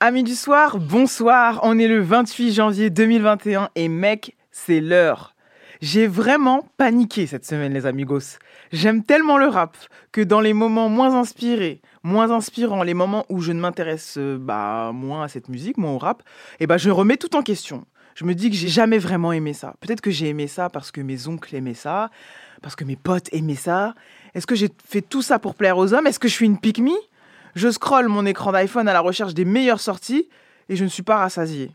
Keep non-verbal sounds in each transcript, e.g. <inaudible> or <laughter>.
Amis du soir, bonsoir. On est le 28 janvier 2021 et mec, c'est l'heure. J'ai vraiment paniqué cette semaine, les amigos. J'aime tellement le rap que dans les moments moins inspirés, moins inspirants, les moments où je ne m'intéresse euh, bah, moins à cette musique, moins au rap, eh bah, je remets tout en question. Je me dis que j'ai jamais vraiment aimé ça. Peut-être que j'ai aimé ça parce que mes oncles aimaient ça, parce que mes potes aimaient ça. Est-ce que j'ai fait tout ça pour plaire aux hommes? Est-ce que je suis une pique je scrolle mon écran d'iPhone à la recherche des meilleures sorties et je ne suis pas rassasié.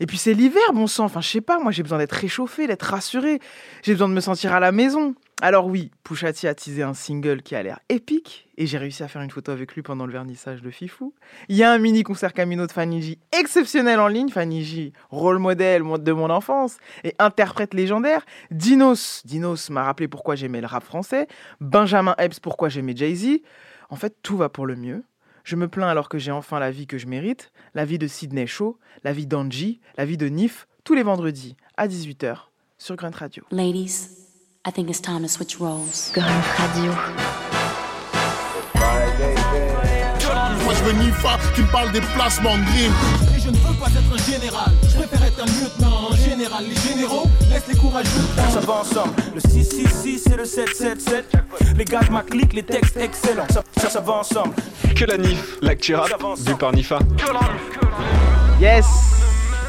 Et puis c'est l'hiver, bon sang. Enfin, je sais pas, moi j'ai besoin d'être réchauffé, d'être rassuré. J'ai besoin de me sentir à la maison. Alors oui, Pouchati a teasé un single qui a l'air épique et j'ai réussi à faire une photo avec lui pendant le vernissage de Fifou. Il y a un mini concert Camino de Fanny exceptionnel en ligne. Fanny rôle modèle de mon enfance et interprète légendaire. Dinos, Dinos m'a rappelé pourquoi j'aimais le rap français. Benjamin Epps, pourquoi j'aimais Jay-Z. En fait, tout va pour le mieux. Je me plains alors que j'ai enfin la vie que je mérite, la vie de Sydney Shaw, la vie d'Angie, la vie de Nif, tous les vendredis à 18h sur Grunt Radio. Ladies, I think it's time to switch roles. Grunt Radio. Moi je veux Nifa qui me parle des placements de Et je ne veux pas être un général, je préfère être un lieutenant. Général, les généraux laissent les courageux. Ça va ensemble, le 666 et le 777. Les gars de ma clique, les textes excellents. Ça, ça, ça va ensemble. Que la NIF, l'actu rap, vu par Nifa. Yes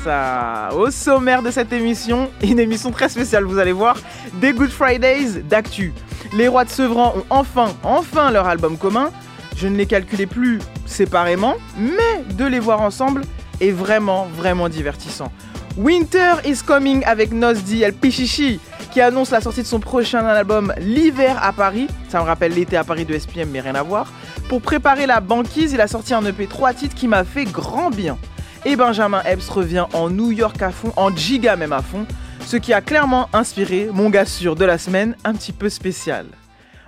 ça. Au sommaire de cette émission, une émission très spéciale, vous allez voir, des Good Fridays d'actu. Les Rois de Sevran ont enfin, enfin leur album commun. Je ne les calculais plus séparément, mais de les voir ensemble est vraiment, vraiment divertissant. Winter is Coming avec Nosdi El Pichichi qui annonce la sortie de son prochain album L'hiver à Paris. Ça me rappelle l'été à Paris de SPM, mais rien à voir. Pour préparer la banquise, il a sorti un EP 3 titres qui m'a fait grand bien. Et Benjamin Epps revient en New York à fond, en giga même à fond, ce qui a clairement inspiré mon gars sûr de la semaine un petit peu spécial.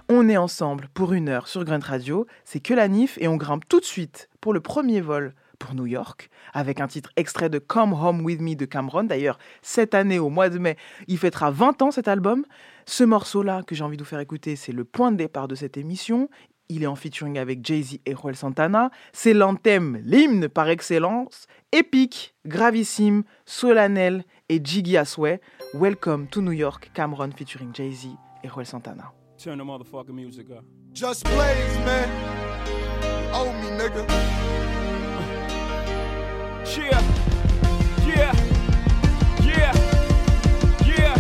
On est ensemble pour une heure sur Grunt Radio, c'est que la NIF et on grimpe tout de suite pour le premier vol pour New York, avec un titre extrait de Come Home With Me de Cameron. D'ailleurs, cette année, au mois de mai, il fêtera 20 ans cet album. Ce morceau-là que j'ai envie de vous faire écouter, c'est le point de départ de cette émission. Il est en featuring avec Jay-Z et Joel Santana. C'est l'anthème, l'hymne par excellence, épique, gravissime, solennel et jiggy à souhait. Welcome to New York, Cameron featuring Jay-Z et Joel Santana. Turn the motherfucking music up. Just Blaze, man. Me, nigga. Yeah, yeah, yeah, yeah.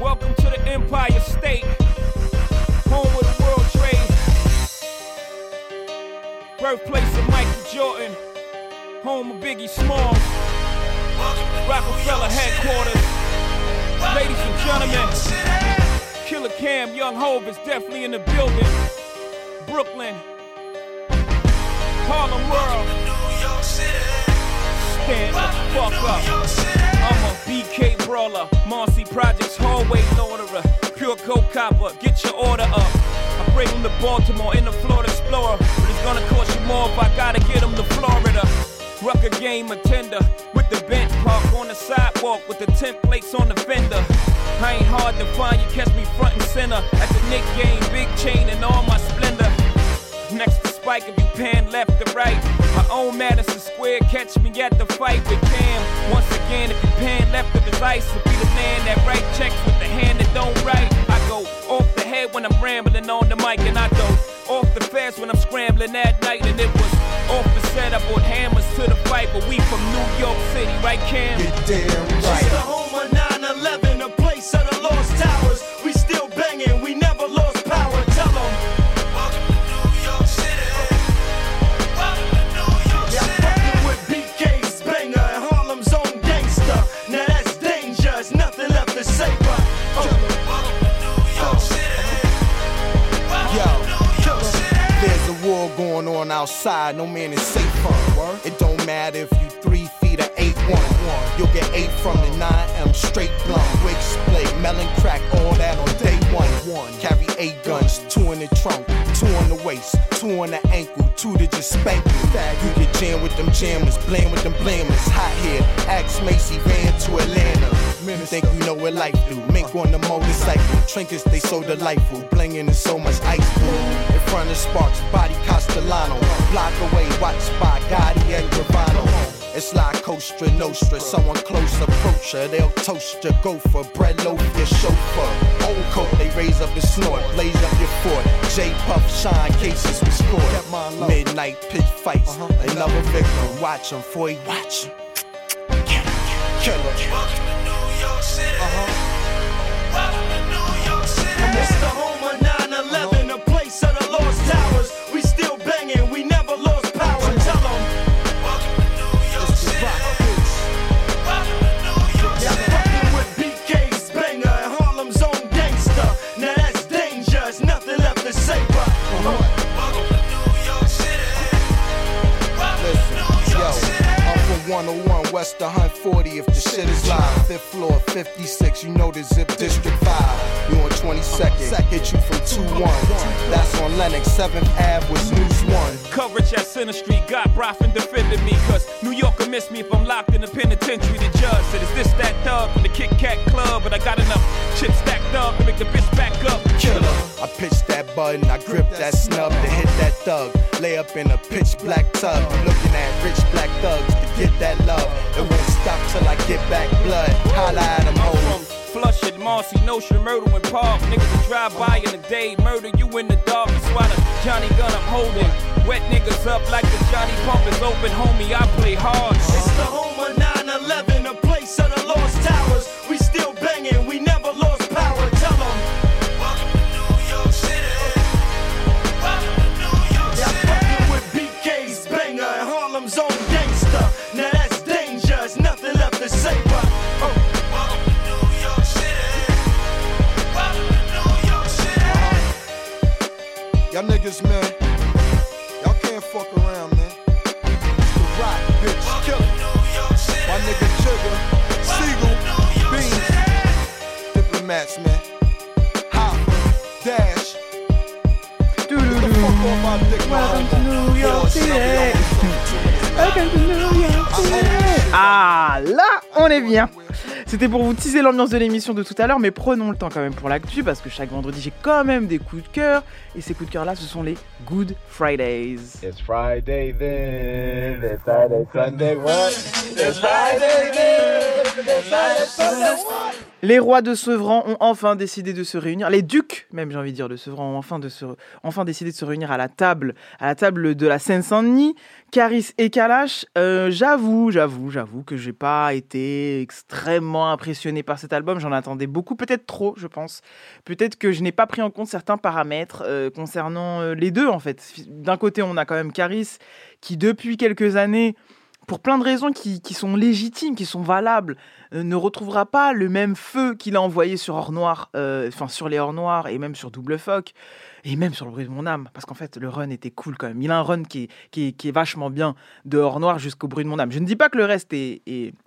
Welcome to the Empire State, home of World Trade, birthplace of Michael Jordan, home of Biggie Smalls, Rockefeller headquarters. Ladies and gentlemen, Killer Cam, Young Hove is definitely in the building. Brooklyn, Harlem World. Stand the fuck up. I'm a BK brawler, Marcy Projects hallway loaderer, pure coke copper. Get your order up. I bring them to Baltimore in the Florida Explorer, but it's gonna cost you more if I gotta get them to Florida. Rucker game attender with the bench park on the sidewalk with the tent plates on the fender. I ain't hard to find, you catch me front and center at the Nick game, big chain and all my splendor. Next Spike if you pan left to right. My own Madison Square, catch me at the fight with Cam. Once again, if you pan left of his ice, will be the man that write checks with the hand that don't write. I go off the head when I'm rambling on the mic, and I go off the fast when I'm scrambling at night, and it was off the set. I brought hammers to the fight, but we from New York City, right, Cam? You're damn It's right. the home of 9-11, a place of the lost towers. No man is safe from. It don't matter if you three feet or eight one. You'll get eight from the 9M straight blunt. Wig split, melon crack, all that on day one. Carry eight guns, two in the trunk, two on the waist, two on the ankle, two to just spank you. You get jammed with them jammers, blame with them blamers. Hot here, axe Macy ran to Atlanta. You think you know what life do? Mink on the motorcycle, trinkets they so delightful. Blinging is so much ice blue. In front of Sparks, body costume Castellano. Block away, watched by Gotti and Gravano. It's like Costa Nostra, someone close approach her. They'll toast you, go for bread loaf, your chauffeur. Old coat, they raise up the snort, blaze up your fort. J Puff, shine cases with score. Midnight pitch fights, another victim. Watch him, for he watch him. Killer. It's the home of 9-11, a 101 West the Hunt 40 if the shit is live. Fifth floor, 56, you know the zip district 5. You on 22nd, hit you from 2-1. That's on Lennox, 7th Ave was News 1. Coverage at Center Street got Broffin defending me. Cause New York will miss me if I'm locked in the penitentiary. The judge said, Is this that thug from the Kit Kat Club? But I got enough chips stacked up to make the bitch back up. Killer. I pitched that button, I gripped that snub to hit that thug. Lay up in a pitch black tub. Looking at rich black thugs to get blood. Holla at 'em, I'm ho. from Flushing, Marcy, Notion, Murder and Park. Niggas will drive by in the day, murder you in the dark. That's why the Johnny gun I'm holding. Wet niggas up like the Johnny pump is open, homie. I play hard. It's the home of 9-11, a place of the lost towers. We still banging, we Y'all niggas, man. Y'all can't fuck around, man. It's the rock, bitch, killer. My nigga Jigger, Siegel, Beans, diplomats, man. Dash. Ah là, on est bien. C'était pour vous teaser l'ambiance de l'émission de tout à l'heure, mais prenons le temps quand même pour l'actu parce que chaque vendredi j'ai quand même des coups de cœur et ces coups de cœur là ce sont les Good Fridays. It's Friday then, it's Saturday, Sunday, what? It's Friday then, it's Saturday, Sunday, what? Les rois de Sevran ont enfin décidé de se réunir, les ducs même j'ai envie de dire de Sevran ont enfin, de se, enfin décidé de se réunir à la table, à la table de la Seine-Saint-Denis. Caris et Kalash, euh, j'avoue, j'avoue, j'avoue que j'ai pas été extrêmement impressionné par cet album, j'en attendais beaucoup, peut-être trop je pense. Peut-être que je n'ai pas pris en compte certains paramètres euh, concernant euh, les deux en fait. D'un côté on a quand même Caris qui depuis quelques années pour plein de raisons qui, sont légitimes, qui sont valables, euh, ne retrouvera pas le même feu qu'il a envoyé sur Or Noir, euh, enfin sur les Or Noirs et même sur Double Foc et même sur le bruit de mon âme, parce qu'en fait le run était cool quand même. Il a un run qui est, qui est, qui vachement bien de Or Noir jusqu'au bruit de mon âme. Je ne dis pas que le reste est,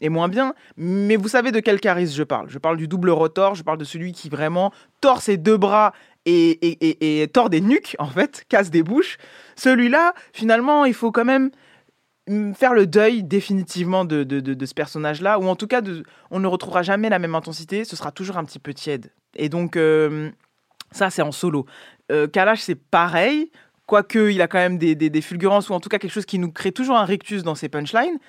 moins bien, mais vous savez de quel charisme je parle. Je parle du double rotor, je parle de celui qui vraiment tord ses deux bras et, et, et, et tord des nuques en fait, casse des bouches. Celui-là, finalement, il faut quand même faire le deuil définitivement de, de, de, ce personnage-là, ou en tout cas, de, on ne retrouvera jamais la même intensité, ce sera toujours un petit peu tiède. Et donc, euh, ça, c'est en solo. Euh, Kalash, c'est pareil, quoique il a quand même des, des, des fulgurances, ou en tout cas quelque chose qui nous crée toujours un rictus dans ses punchlines.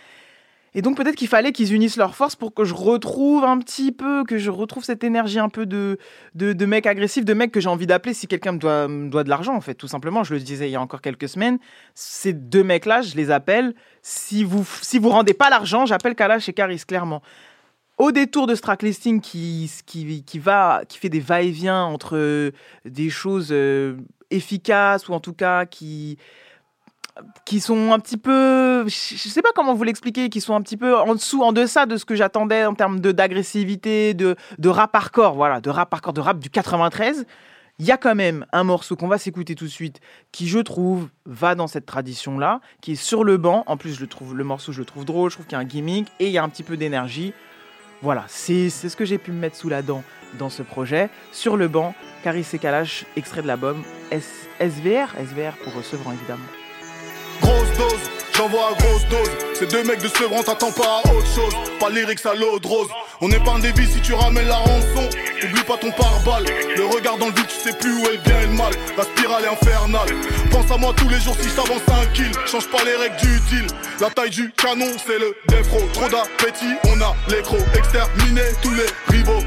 Et donc peut-être qu'il fallait qu'ils unissent leurs forces pour que je retrouve un petit peu, que je retrouve cette énergie un peu de, de, de mec agressif, de mec que j'ai envie d'appeler si quelqu'un me doit, de l'argent en fait, tout simplement. Je le disais il y a encore quelques semaines. Ces deux mecs-là, je les appelle. Si vous si vous rendez pas l'argent, j'appelle Kalash et Karis clairement. Au détour de ce tracklisting qui, qui, qui, va, qui fait des va-et-vient entre des choses euh, efficaces ou en tout cas qui, qui sont un petit peu, je sais pas comment vous l'expliquer, qui sont un petit peu en dessous, en deçà de ce que j'attendais en termes d'agressivité, de, de rap hardcore, voilà, de rap hardcore, de rap du 93. Il y a quand même un morceau qu'on va s'écouter tout de suite, qui je trouve va dans cette tradition-là, qui est sur le banc. En plus, je le trouve, le morceau, je le trouve drôle, je trouve qu'il y a un gimmick et il y a un petit peu d'énergie. Voilà, c'est ce que j'ai pu me mettre sous la dent dans ce projet. Sur le banc, Caris et Kalash, extrait de l'album SVR, SVR pour Sevran évidemment. J'envoie à grosse dose. Ces deux mecs de Sevran, t'attends pas à autre chose. Pas lyrics à l'eau de rose. On épargne des vies si tu ramènes la rançon. Oublie pas ton pare-balles. Le regard dans le vide, tu sais plus où est le bien et le mal. La spirale est infernale. Pense à moi tous les jours si je t'avance un kill. Change pas les règles du deal. La taille du canon, c'est le défro. Trop d'appétit, on a l'écro. Exterminer tous les rivaux.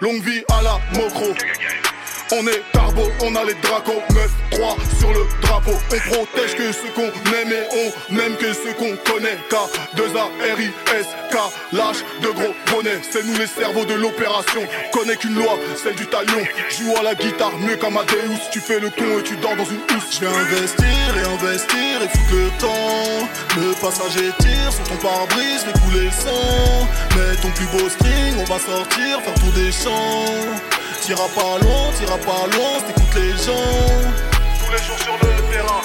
Longue vie à la mocro. On est carbo, on a les dracos. 9-3 sur le drapeau. On protège que ceux qu'on aime et on n'aime que ceux qu'on connaît. K2A, RIS, K, lâche de gros bonnets. C'est nous les cerveaux de l'opération. Connais qu'une loi, celle du talion. Joue à la guitare mieux qu'Amadeus Tu fais le con et tu dors dans une housse. Je vais investir et investir et foutre le temps. Le passager tire sur ton pare-brise, fait couler le sang. Mets ton plus beau string, on va sortir, faire tout des champs T'iras pas loin, t'iras pas loin, t'écoutes les gens. Tous les jours sur le terrain,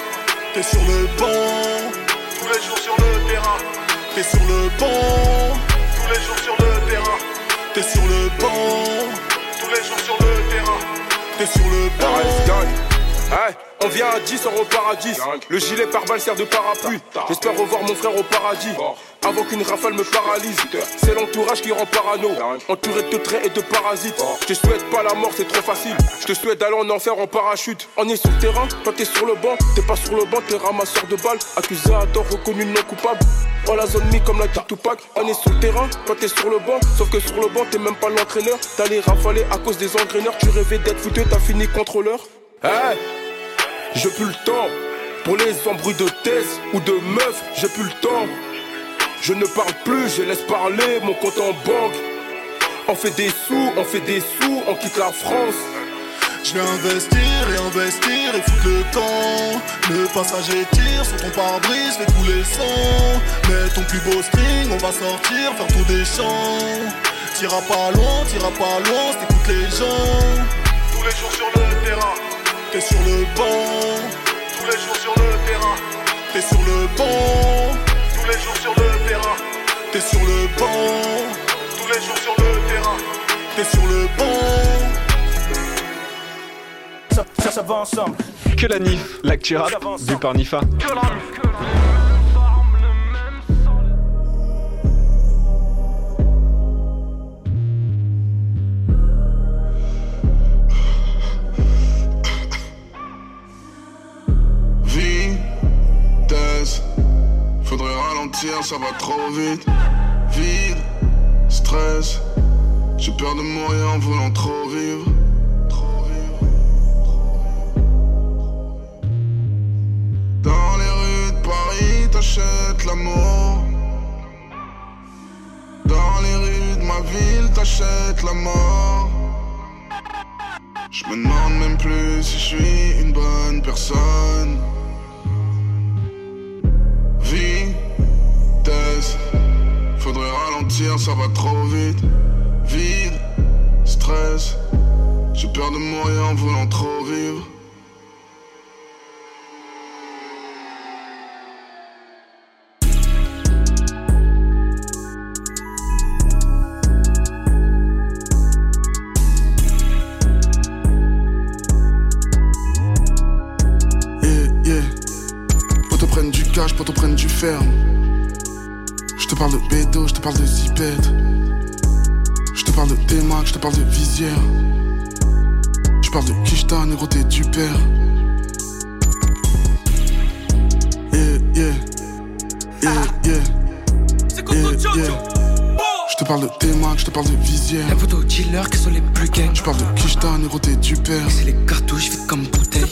t'es sur le banc. Tous les jours sur le terrain, t'es sur le banc. Tous les jours sur le terrain, t'es sur le banc. Tous les jours sur le terrain, t'es sur le banc. Hey, on vient à 10, on au paradis. Le gilet pare-balles sert de parapluie. J'espère revoir mon frère au paradis. Avant qu'une rafale me paralyse. C'est l'entourage qui rend parano. Entouré de traits et de parasites. Je te souhaite pas la mort, c'est trop facile. Je te souhaite d'aller en enfer en parachute. On est sur le terrain, toi t'es sur le banc. T'es pas sur le banc, t'es ramasseur de balles. Accusé à tort, reconnu non coupable. On la zone mi comme la tête Tupac. On est sur le terrain, toi t'es sur le banc. Sauf que sur le banc, t'es même pas l'entraîneur. T'allais rafaler à cause des engraineurs. Tu rêvais d'être foutu, t'as fini contrôleur. Hey j'ai plus le temps. Pour les embrouilles de thèse ou de meufs, j'ai plus le temps. Je ne parle plus, je laisse parler mon compte en banque. On fait des sous, on fait des sous, on quitte la France. Je vais investir et investir et foutre le temps. Le passager tire sur ton pare-brise, fait couler le sang. Mets ton plus beau string, on va sortir, faire tout des champs. T'iras pas loin, t'iras pas loin, t'écoutes les gens. Tous les jours sur le terrain t'es sur le banc. Tous les jours sur le terrain, t'es sur le banc. Tous les jours sur le terrain, t'es sur le banc. Tous les jours sur le terrain, t'es sur le banc. Ça, ça, ça va ensemble. Que la NIF, l'actu rap, vu par Nifa. Que la NIF, Faudrait ralentir, ça va trop vite. Vide, stress. J'ai peur de mourir en voulant. Trop vivre. Dans les rues de Paris, t'achètes l'amour. Dans les rues de ma ville, t'achètes la mort. Je me demande même plus si je suis une bonne personne. Faudrait ralentir, ça va trop vite. Vide, stress, j'ai peur de mourir en voulant trop vivre. Je te parle de zipette. Je te parle de T-Mac, je te parle de visière. Je parle de Kishta, négroté du père. Yeah, yeah. Yeah, yeah. Yeah, yeah. Je te parle de T-Mac, je te parle de visière. Les photos dealers qui sont les plus gays. Je parle de Kishta, négroté du père. C'est les cartouches vides comme bouteille.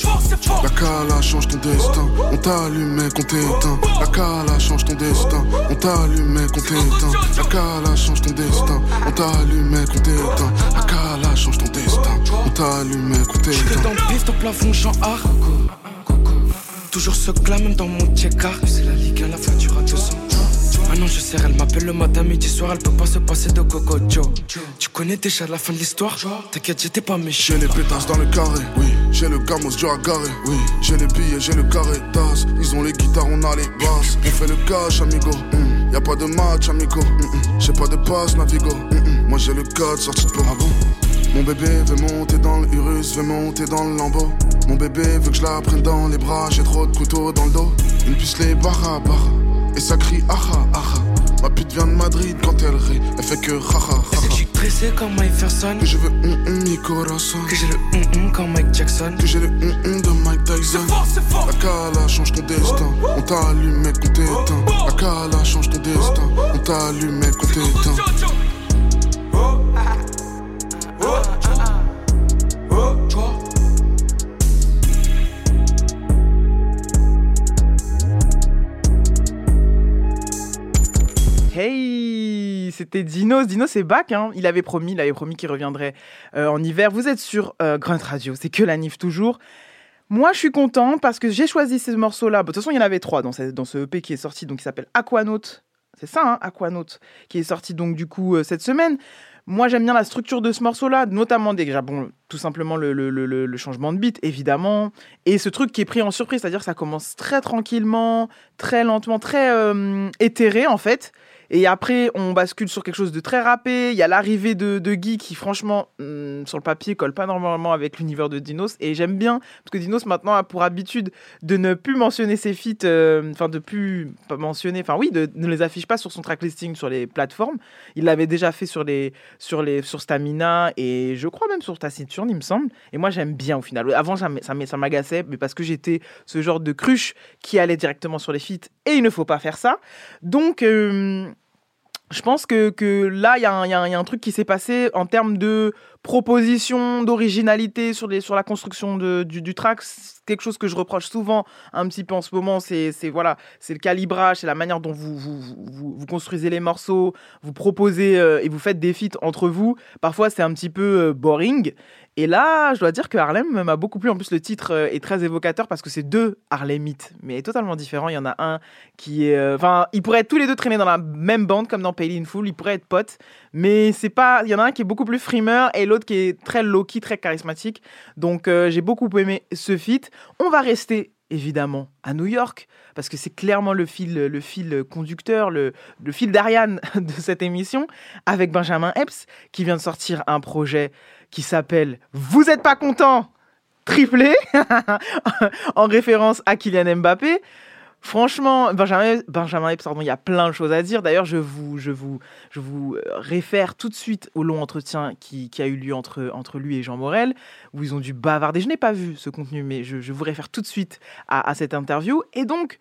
La cala change ton destin. On t'allume qu'on t'éteint. La cala change ton destin. On t'allume qu'on t'éteint. La cala change ton destin. On t'allume qu'on t'éteint. La cala change ton destin. On t'allume qu'on t'éteint. J'étais dans le pif, ton plafond, genre art. Toujours ce glas, même dans mon check-car. C'est la ligue à la fin, tu rates 200. Maintenant je sais, elle m'appelle le matin, midi, soir, elle peut pas se passer de Coco Joe. Tu connais déjà la fin de l'histoire? T'inquiète, j'étais pas méchant. J'ai les pétasses dans le carré, oui. J'ai le gamos dur à oui. J'ai les billets, j'ai le carré d'as. Ils ont les guitares, on a les basses. On fait le cash, amigo. Mm. Y a pas de match, amigo. Mm J'ai pas de passe, Navigo. Mm Moi j'ai le code sorti de Ah bon? Mon bébé veut monter dans le veut monter dans le lambeau. Mon bébé veut que je la prenne dans les bras, j'ai trop de couteaux dans le dos. Une puce les barra barra. Et ça crie aha aha. Ma pute vient de Madrid quand elle rit, elle fait que haha. C'est que je suis tressé comme Mike Ferson. Que je veux hum hum mi corazon. Que j'ai le hum hum comme Mike Jackson. Que j'ai le hum hum de Mike Tyson. La Kala change ton destin. On t'a allumé quand t'éteins. La change ton destin. On t'a allumé quand t'éteins. C'était Dinos. Dinos c'est back. Hein. Il avait promis, il avait promis qu'il reviendrait euh, en hiver. Vous êtes sur euh, Grunt Radio. C'est que la NIF toujours. Moi, je suis content parce que j'ai choisi ces morceaux-là. De toute façon, il y en avait trois dans ce, dans ce EP qui est sorti, donc qui s'appelle Aquanaut. C'est ça, hein, Aquanaut, qui est sorti donc du coup euh, cette semaine. Moi, j'aime bien la structure de ce morceau-là, notamment déjà, bon, tout simplement le, le, le, le, changement de beat, évidemment, et ce truc qui est pris en surprise, c'est-à-dire que ça commence très tranquillement, très lentement, très euh, éthéré en fait. Et après, on bascule sur quelque chose de très rappé. Il y a l'arrivée de, Guy qui, franchement, hum, sur le papier, colle pas normalement avec l'univers de Dinos. Et j'aime bien, parce que Dinos maintenant a pour habitude de ne plus mentionner ses feats, euh, enfin, de plus mentionner, enfin, oui, de ne les affiche pas sur son tracklisting sur les plateformes. Il l'avait déjà fait sur, les, sur, les, sur Stamina et je crois même sur Taciturne, il me semble. Et moi, j'aime bien au final. Avant, ça, ça m'agaçait, mais parce que j'étais ce genre de cruche qui allait directement sur les feats et il ne faut pas faire ça. Donc, euh, je pense que, que là, il y, y, y, a un truc qui s'est passé en termes de proposition, d'originalité sur, sur la construction de, du, du track. Quelque chose que je reproche souvent un petit peu en ce moment, c'est voilà, le calibrage, c'est la manière dont vous, vous, vous, vous, construisez les morceaux, vous proposez euh, et vous faites des feats entre vous. Parfois, c'est un petit peu euh, boring. Et là, je dois dire que Harlem m'a beaucoup plu. En plus, le titre euh, est très évocateur parce que c'est deux Harlemites, mais totalement différents. Il y en a un qui est. euh, Enfin, ils pourraient tous les deux traîner dans la même bande, comme dans Payly in Full. Ils pourraient être potes, mais c'est pas. Il y en a un qui est beaucoup plus frimeur et l'autre qui est très low-key, très charismatique. Donc, euh, j'ai beaucoup aimé ce feat. On va rester évidemment à New York parce que c'est clairement le fil, le fil conducteur, le, le fil d'Ariane <laughs> de cette émission avec Benjamin Epps qui vient de sortir un projet qui s'appelle Vous êtes pas content triplé <laughs> en référence à Kylian Mbappé. Franchement, Benjamin, Benjamin pardon, il y a plein de choses à dire. D'ailleurs, je vous, je, vous, je vous réfère tout de suite au long entretien qui, qui, a eu lieu entre, entre lui et Jean Morel, où ils ont dû bavarder. Je n'ai pas vu ce contenu, mais je, je vous réfère tout de suite à, à, cette interview. Et donc,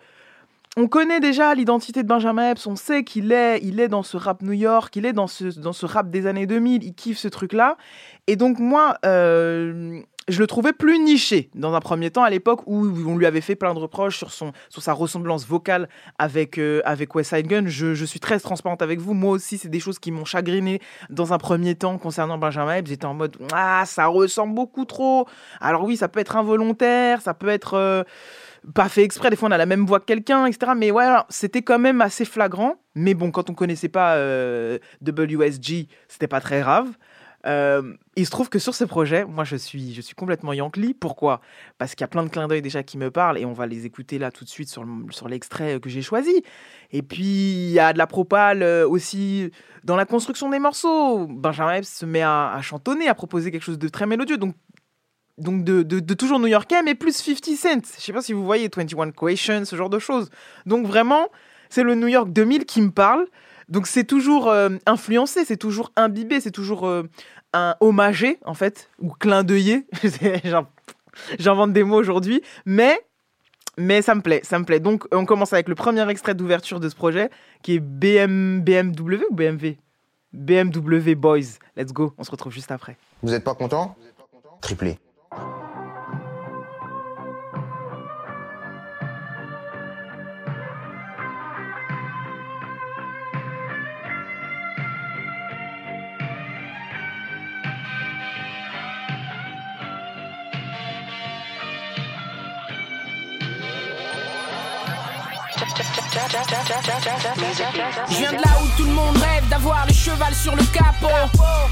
on connaît déjà l'identité de Benjamin Epps, on sait qu'il est, il est dans ce rap New York, il est dans ce, dans ce rap des années 2000, il kiffe ce truc-là. Et donc, moi, euh, je le trouvais plus niché dans un premier temps à l'époque où on lui avait fait plein de reproches sur, son, sur sa ressemblance vocale avec, euh, avec West Side Gun. Je, je, suis très transparente avec vous. Moi aussi, c'est des choses qui m'ont chagriné dans un premier temps concernant Benjamin Epps. J'étais en mode Ah, ça ressemble beaucoup trop. Alors, oui, ça peut être involontaire, ça peut être. Euh, pas fait exprès, des fois on a la même voix que quelqu'un, etc. Mais ouais, c'était quand même assez flagrant. Mais bon, quand on connaissait pas euh, WSG, c'était pas très grave. Euh, il se trouve que sur ce projet, moi je suis, je suis complètement Yankee. Pourquoi? Parce qu'il y a plein de clins d'œil déjà qui me parlent et on va les écouter là tout de suite sur, sur l'extrait que j'ai choisi. Et puis il y a de la propale aussi dans la construction des morceaux. Benjamin Epps se met à, à chantonner, à proposer quelque chose de très mélodieux. Donc donc de, de, toujours new-yorkais, mais plus 50 Cent. Je sais pas si vous voyez 21 Questions, ce genre de choses. Donc vraiment, c'est le New York 2000 qui me parle. Donc c'est toujours euh, influencé, c'est toujours imbibé, c'est toujours euh, un hommagé, en fait, ou clin d'œillé. <laughs> J'invente des mots aujourd'hui, mais, mais ça me plaît, ça me plaît. Donc on commence avec le premier extrait d'ouverture de ce projet, qui est BM, BMW ou BMW BMW Boys. Let's go, on se retrouve juste après. Vous êtes pas content? Triplé. Je viens de là où tout le monde rêve d'avoir le cheval sur le capot.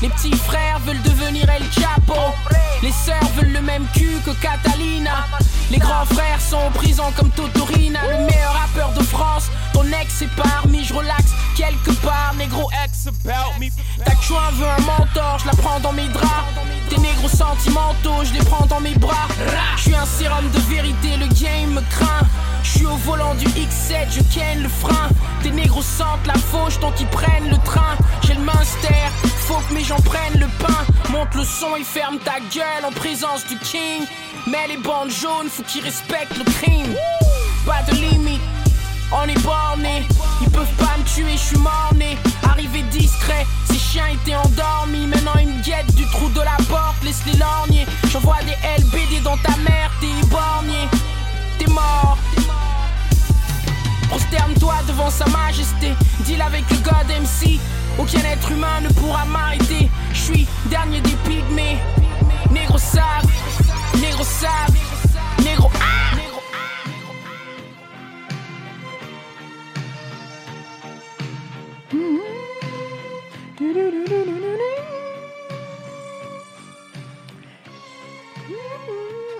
Les petits frères veulent devenir El Chapo. Les sœurs veulent le même cul que Catalina. Les grands frères sont en prison comme Totorina. Le meilleur rappeur de France. Ton ex est parmi, je relaxe quelque part. Négro ex me. Ta veut un mentor, je la prends dans mes draps. Tes négros sentimentaux, je les prends dans mes bras. Je suis un sérum de vérité, le game me craint. Je suis au volant du X7, je ken le frein. Des négros sentent la fauche tant ils prennent le train. J'ai le minster, faut que mes gens prennent le pain. Monte le son et ferme ta gueule en présence du king. Mais les bandes jaunes, faut qu'ils respectent le crime. Pas de limite, on est borné. Ils peuvent pas me tuer, je suis mort-né. Arrivé discret, ces chiens étaient endormis. Maintenant ils me guettent du trou de la porte, laisse-les lorgner. J'envoie des LBD dans ta mère, t'es éborgné. T'es mort. Prosterne-toi devant sa majesté. Deal avec le God MC. Aucun être humain ne pourra m'arrêter. Je suis dernier des pygmées. Négro sable, négro sable, négro ah!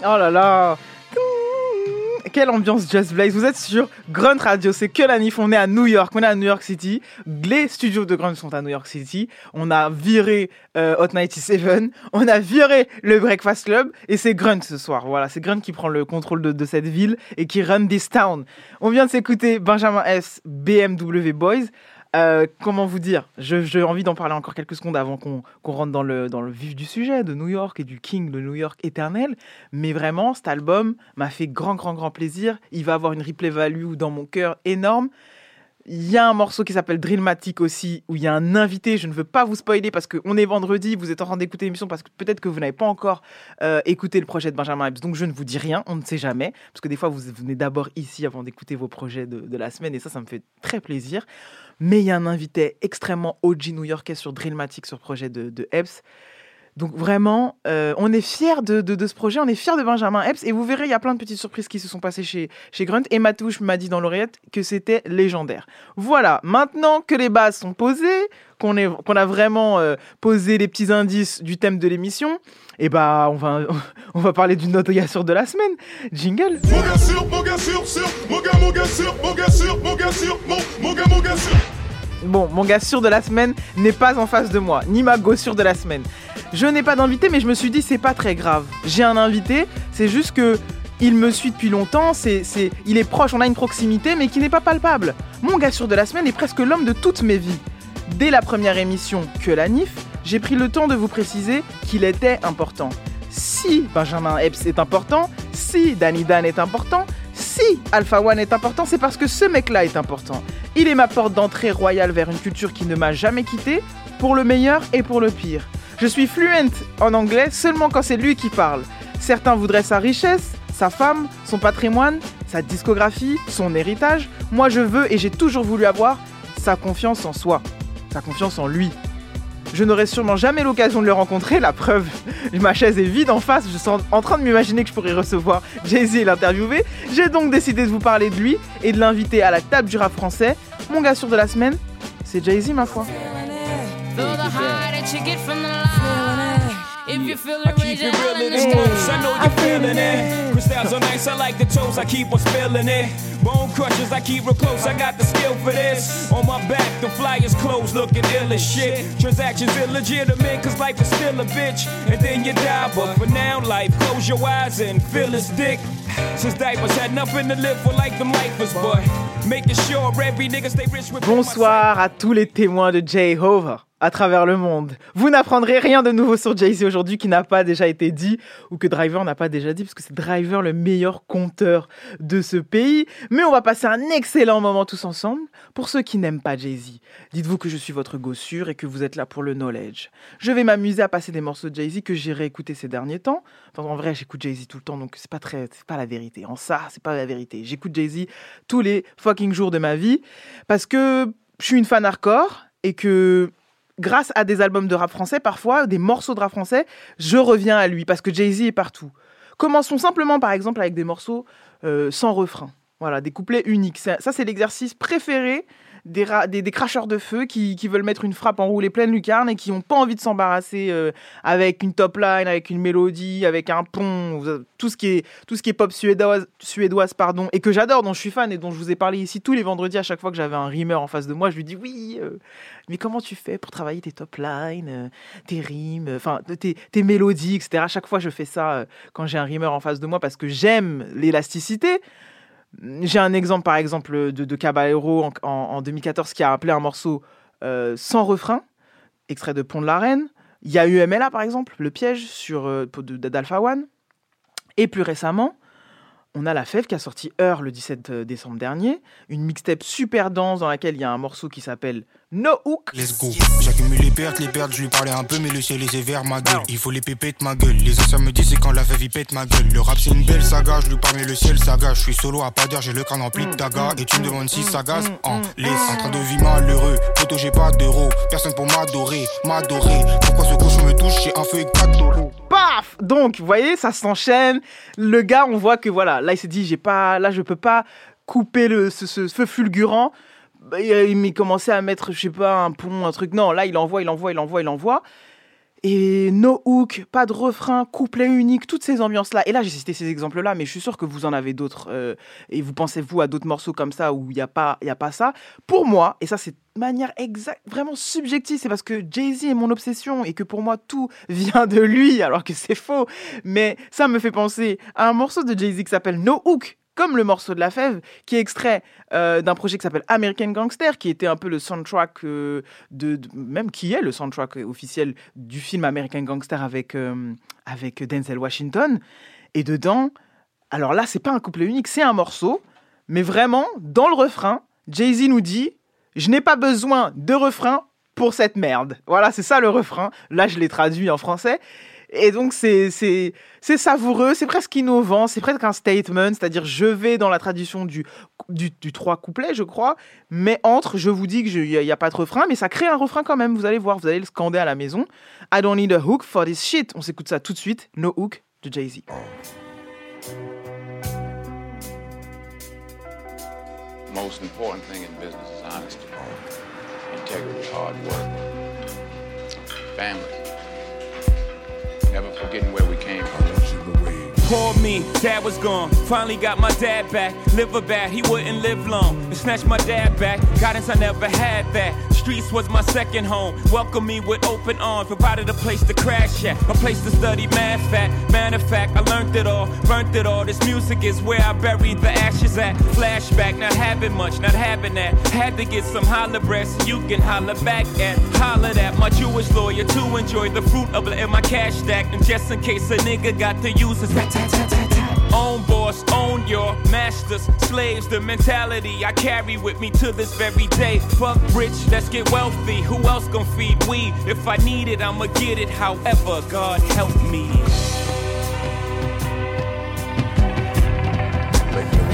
Oh là là quelle ambiance Just Blaze. Vous êtes sur Grunt Radio, c'est que la NIF. On est à New York, on est à New York City. Les studios de Grunt sont à New York City. On a viré euh, Hot 97, on a viré le Breakfast Club et c'est Grunt ce soir. Voilà, c'est Grunt qui prend le contrôle de, de, cette ville et qui run this town. On vient de s'écouter Benjamin S, BMW Boys. Euh, comment vous dire? J'ai envie d'en parler encore quelques secondes avant qu'on qu rentre dans le, dans le vif du sujet de New York et du King de New York éternel. Mais vraiment, cet album m'a fait grand, grand, grand plaisir. Il va avoir une replay value dans mon cœur énorme. Il y a un morceau qui s'appelle Drillmatic aussi, où il y a un invité. Je ne veux pas vous spoiler parce qu'on est vendredi, vous êtes en train d'écouter l'émission parce que peut-être que vous n'avez pas encore euh, écouté le projet de Benjamin Epps. Donc je ne vous dis rien, on ne sait jamais. Parce que des fois, vous venez d'abord ici avant d'écouter vos projets de, la semaine et ça, ça me fait très plaisir. Mais il y a un invité extrêmement OG new-yorkais sur Drillmatic, sur le projet de, de Epps. Donc vraiment, euh, on est fiers de, de, de, ce projet, on est fiers de Benjamin Epps. Et vous verrez, il y a plein de petites surprises qui se sont passées chez, chez Grunt. Et Matouche m'a dit dans l'oreillette que c'était légendaire. Voilà, maintenant que les bases sont posées, qu'on a vraiment euh, posé les petits indices du thème de l'émission, et bah on va, <laughs> on va parler d'une autre gars sûr de la semaine. Jingle. Bon, mon gars sûr de la semaine n'est pas en face de moi, ni ma go sûr de la semaine. Je n'ai pas d'invité, mais je me suis dit c'est pas très grave. J'ai un invité, c'est juste que il me suit depuis longtemps, c'est, c'est, il est proche, on a une proximité, mais qui n'est pas palpable. Mon gars sûr de la semaine est presque l'homme de toutes mes vies. Dès la première émission que la NIF, j'ai pris le temps de vous préciser qu'il était important. Si Benjamin Epps est important, si Danny Dan est important, si Alpha One est important, c'est parce que ce mec-là est important. Il est ma porte d'entrée royale vers une culture qui ne m'a jamais quitté, pour le meilleur et pour le pire. Je suis fluent en anglais seulement quand c'est lui qui parle. Certains voudraient sa richesse, sa femme, son patrimoine, sa discographie, son héritage. Moi je veux et j'ai toujours voulu avoir sa confiance en soi, sa confiance en lui. Je n'aurai sûrement jamais l'occasion de le rencontrer, la preuve, <laughs> ma chaise est vide en face, je suis en train de m'imaginer que je pourrais recevoir Jay-Z et l'interviewer. J'ai donc décidé de vous parler de lui et de l'inviter à la table du rap français. Mon gars sûr de la semaine, c'est Jay-Z ma foi. If you feel it, raise your hand in the sky. I know you're feeling it. Crystals are nice, I like the toes, I keep on spilling it. Bone crushers, I keep real close, I got the skill for this. On my back, the flyers closed, looking ill as shit. Transactions illegitimate, cause life is still a bitch. And then you die, but for now, life, close your eyes and feel its dick. Since diapers had nothing to live for like them lifers, but making sure every nigga stay rich with Bonsoir à tous les témoins de J-Hover à travers le monde. Vous n'apprendrez rien de nouveau sur Jay-Z aujourd'hui qui n'a pas déjà été dit ou que Driver n'a pas déjà dit parce que c'est Driver le meilleur conteur de ce pays. Mais on va passer un excellent moment tous ensemble. Pour ceux qui n'aiment pas Jay-Z, dites-vous que je suis votre gossure et que vous êtes là pour le knowledge. Je vais m'amuser à passer des morceaux de Jay-Z que j'ai réécoutés ces derniers temps. En vrai, j'écoute Jay-Z tout le temps donc c'est pas très, c'est pas la vérité. En ça, c'est pas la vérité. J'écoute Jay-Z tous les fucking jours de ma vie parce que je suis une fan hardcore et que grâce à des albums de rap français, parfois, des morceaux de rap français, je reviens à lui parce que Jay-Z est partout. Commençons simplement, par exemple, avec des morceaux euh, sans refrain. Voilà, des couplets uniques. Ça, ça c'est l'exercice préféré des, des, cracheurs de feu qui, qui, veulent mettre une frappe enroulée pleine lucarne et qui n'ont pas envie de s'embarrasser euh, avec une top line, avec une mélodie, avec un pont, tout ce qui est, tout ce qui est pop suédoise, suédoise pardon, et que j'adore, dont je suis fan et dont je vous ai parlé ici tous les vendredis à chaque fois que j'avais un rimer en face de moi, je lui dis oui, euh, mais comment tu fais pour travailler tes top lines, euh, tes rimes, enfin tes, tes, mélodies, etc. À chaque fois je fais ça quand j'ai un rimer en face de moi parce que j'aime l'élasticité. J'ai un exemple, par exemple, de, de Caballero en, en- en 2014 qui a appelé un morceau euh, sans refrain, extrait de Pont de la Reine. Il y a eu MLA, par exemple, Le Piège sur euh, d'Alpha One. Et plus récemment, on a La Fève qui a sorti Heure le 17 décembre dernier, une mixtape super dense dans laquelle il y a un morceau qui s'appelle No Hook. Let's go. J'accumule les pertes, les pertes, je lui parlais un peu, mais le ciel est sévère, ma gueule. Il faut les pépettes, ma gueule. Les anciens me disent, c'est quand la fève, il pète ma gueule. Le rap, c'est une belle saga, je lui parle, mais le ciel saga. Je suis solo à pas dire, j'ai le crâne rempli de dagas. Et tu me demandes si ça gaze en laisse. En train de vivre malheureux. Photo, j'ai pas d'euros. Personne pour m'adorer, m'adorer. Pourquoi ce cochon me touche, j'ai un feu et quatre euros. Donc, vous voyez, ça s'enchaîne. Le gars, on voit que voilà, là, il s'est dit, j'ai pas, là, je peux pas couper le, ce, ce feu fulgurant. Bah, Il il commençait à mettre, je sais pas, un pont, un truc. Non, là, il envoie, il envoie, il envoie, il envoie. Et no hook, pas de refrain, couplet unique, toutes ces ambiances-là. Et là, j'ai cité ces exemples-là, mais je suis sûr que vous en avez d'autres. euh, et vous pensez, vous, à d'autres morceaux comme ça où il n'y a, pas- a pas ça. Pour moi, et ça, c'est de manière exacte, vraiment subjective, c'est parce que Jay-Z est mon obsession et que pour moi, tout <laughs> vient de lui, alors que c'est faux. Mais ça me fait penser à un morceau de Jay-Z qui s'appelle No Hook, comme le morceau de La Fève, qui est extrait euh, d'un projet qui s'appelle American Gangster, qui était un peu le soundtrack, euh, de, même qui est le soundtrack officiel du film American Gangster avec, euh, avec Denzel Washington. Et dedans, alors là, c'est pas un couplet unique, c'est un morceau, mais vraiment, dans le refrain, Jay-Z nous dit Je n'ai pas besoin de refrain pour cette merde. Voilà, c'est ça le refrain. Là, je l'ai traduit en français. Et donc, c'est savoureux, c'est presque innovant, c'est presque un statement, c'est-à-dire je vais dans la tradition du, trois couplets, je crois, mais entre, je vous dis qu'il n'y a pas de refrain, mais ça crée un refrain quand même, vous allez voir, vous allez le scander à la maison. I don't need a hook for this shit. On s'écoute ça tout de suite, No Hook de Jay-Z. most important thing in business is honesty, integrity, hard work, family. Never forgetting where we came from. Poor me, dad was gone. Finally got my dad back. Liver bad, he wouldn't live long. And snatched my dad back. Guidance, I never had that. Streets was my second home. Welcomed me with open arms. Provided a place to crash at. A place to study math at. Matter of fact, I learned it all. Burnt it all. This music is where I buried the ashes at. Flashback, not having much, not having that. Had to get some holler breath so you can holler back at. Holler at my Jewish lawyer to enjoy the fruit of letting my cash stack. And just in case a nigga got to use his Own boss, own your masters, slaves, the mentality I carry with me to this very day. Fuck rich, let's get wealthy. Who else gon' feed we? If I need it, I'ma get it. However, God help me.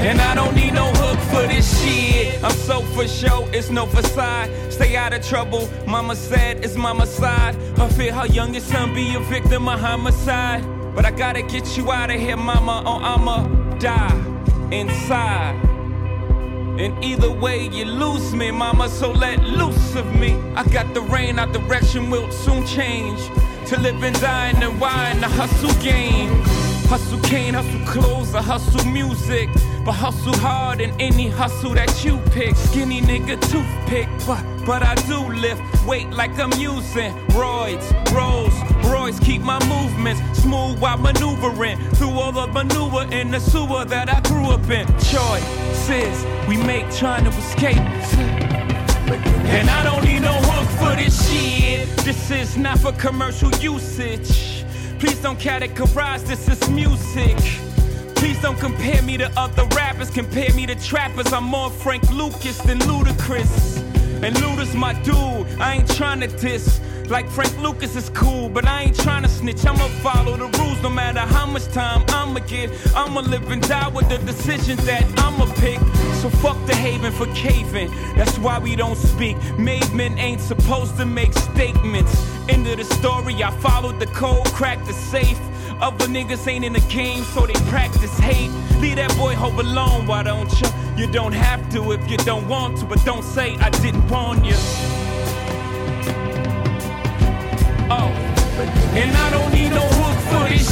And I don't need no hook for this shit. I'm so for show, it's no facade. Stay out of trouble. Mama said it's mama side. Her fear her youngest son be a victim of homicide. But I gotta get you out of here, mama, or I'ma die inside. And either way, you lose me, mama, so let loose of me. I got the rain, our direction will soon change. To live and die in the wine, the hustle game. Hustle cane, hustle clothes, I hustle music. But hustle hard in any hustle that you pick. Skinny nigga toothpick, but, but I do lift weight like I'm using roids, rolls, Keep my movements smooth while maneuvering through all the maneuver in the sewer that I grew up in. Choices we make trying to escape. And I don't need no hook for this shit. This is not for commercial usage. Please don't categorize this as music. Please don't compare me to other rappers. Compare me to trappers. I'm more Frank Lucas than Ludacris. And Luda's my dude. I ain't trying to diss. Like Frank Lucas is cool, but I ain't trying to snitch. I'ma follow the rules no matter how much time I'ma get. I'ma live and die with the decisions that I'ma pick. So fuck the haven for caving. That's why we don't speak. Made men ain't supposed to make statements. End of the story, I followed the code, cracked the safe. Other niggas ain't in the game, so they practice hate. Leave that boy hope alone, why don't you? You don't have to if you don't want to, but don't say I didn't warn you. Oh, and I don't need no hook for this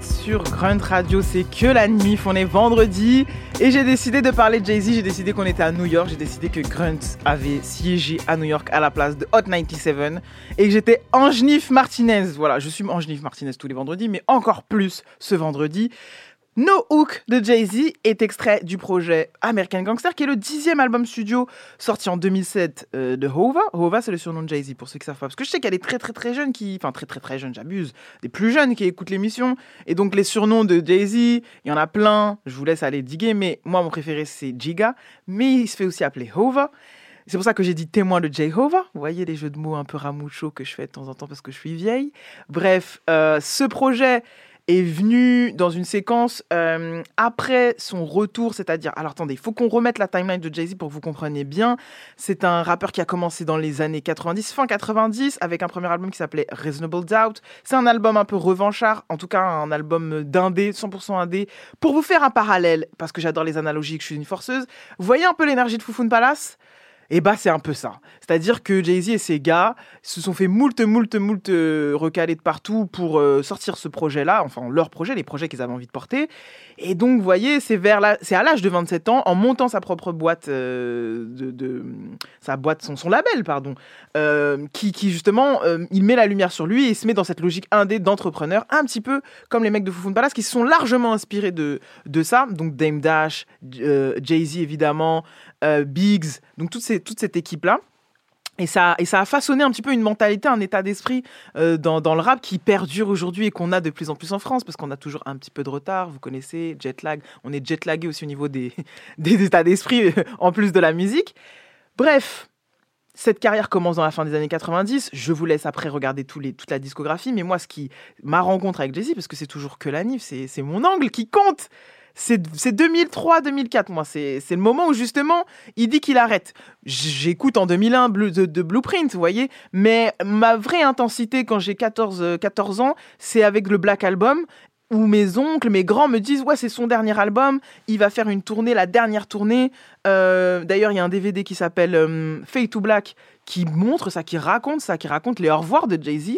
Sur Grunt Radio, c'est que la nuit, on est vendredi et j'ai décidé de parler de Jay-Z, j'ai décidé qu'on était à New York, j'ai décidé que Grunt avait siégé à New York à la place de Hot 97 et que j'étais Angenif Martinez. Voilà, je suis Angenif Martinez tous les vendredis, mais encore plus ce vendredi. No Hook de Jay-Z est extrait du projet American Gangster, qui est le dixième album studio sorti en 2007 euh, de Hova. Hova, c'est le surnom de Jay-Z, pour ceux qui savent pas. Parce que je sais a des très très très jeunes qui... Enfin, très très très jeunes, j'abuse. Des plus jeunes qui écoutent l'émission. Et donc, les surnoms de Jay-Z, il y en a plein. Je vous laisse aller diguer. Mais moi, mon préféré, c'est Giga. Mais il se fait aussi appeler Hova. C'est pour ça que j'ai dit témoin de Jehovah. Vous voyez les jeux de mots un peu ramoucho que je fais de temps en temps parce que je suis vieille. Bref, euh, ce projet est venu dans une séquence euh, après son retour, c'est-à-dire, alors attendez, il faut qu'on remette la timeline de Jay-Z pour que vous compreniez bien. C'est un rappeur qui a commencé dans les années 90, fin 90, avec un premier album qui s'appelait Reasonable Doubt. C'est un album un peu revanchard, en tout cas un album d'indé, 100% indé. Pour vous faire un parallèle, parce que j'adore les analogies, que je suis une forceuse, voyez un peu l'énergie de Foufoune Palace? Et bah c'est un peu ça. C'est-à-dire que Jay-Z et ses gars se sont fait moult, moult, moult euh, recaler de partout pour euh, sortir ce projet-là, enfin leur projet, les projets qu'ils avaient envie de porter. Et donc, vous voyez, c'est vers la... c'est à l'âge de 27 ans, en montant sa propre boîte, euh, de, sa boîte, son, label, pardon, qui, qui, justement, il met la lumière sur lui et se met dans cette logique indé d'entrepreneur, un petit peu comme les mecs de Foufoune Palace qui se sont largement inspirés de, de ça. Donc Dame Dash, Jay-Z évidemment, Biggs, donc toutes ces toute cette équipe-là. Et ça, et ça a façonné un petit peu une mentalité, un état d'esprit euh, dans, dans, le rap qui perdure aujourd'hui et qu'on a de plus en plus en France parce qu'on a toujours un petit peu de retard. Vous connaissez, jet lag. On est jet lagué aussi au niveau des, <laughs> des états d'esprit euh, <laughs> en plus de la musique. Bref, cette carrière commence dans la fin des années 90. Je vous laisse après regarder toute la discographie. Mais moi, ce qui ma rencontre avec Jay-Z, parce que c'est toujours que la NIF, c'est mon angle qui compte c'est 2003-2004, moi. C'est le moment où justement il dit qu'il arrête. J'écoute en 2001 de, Blueprint, vous voyez. Mais ma vraie intensité quand j'ai 14, 14 ans, c'est avec le Black Album où mes oncles, mes grands me disent ouais c'est son dernier album, il va faire une tournée, la dernière tournée. Euh, d'ailleurs il y a un DVD qui s'appelle euh, Fade to Black qui montre ça, qui raconte ça, qui raconte les au revoir de Jay Z.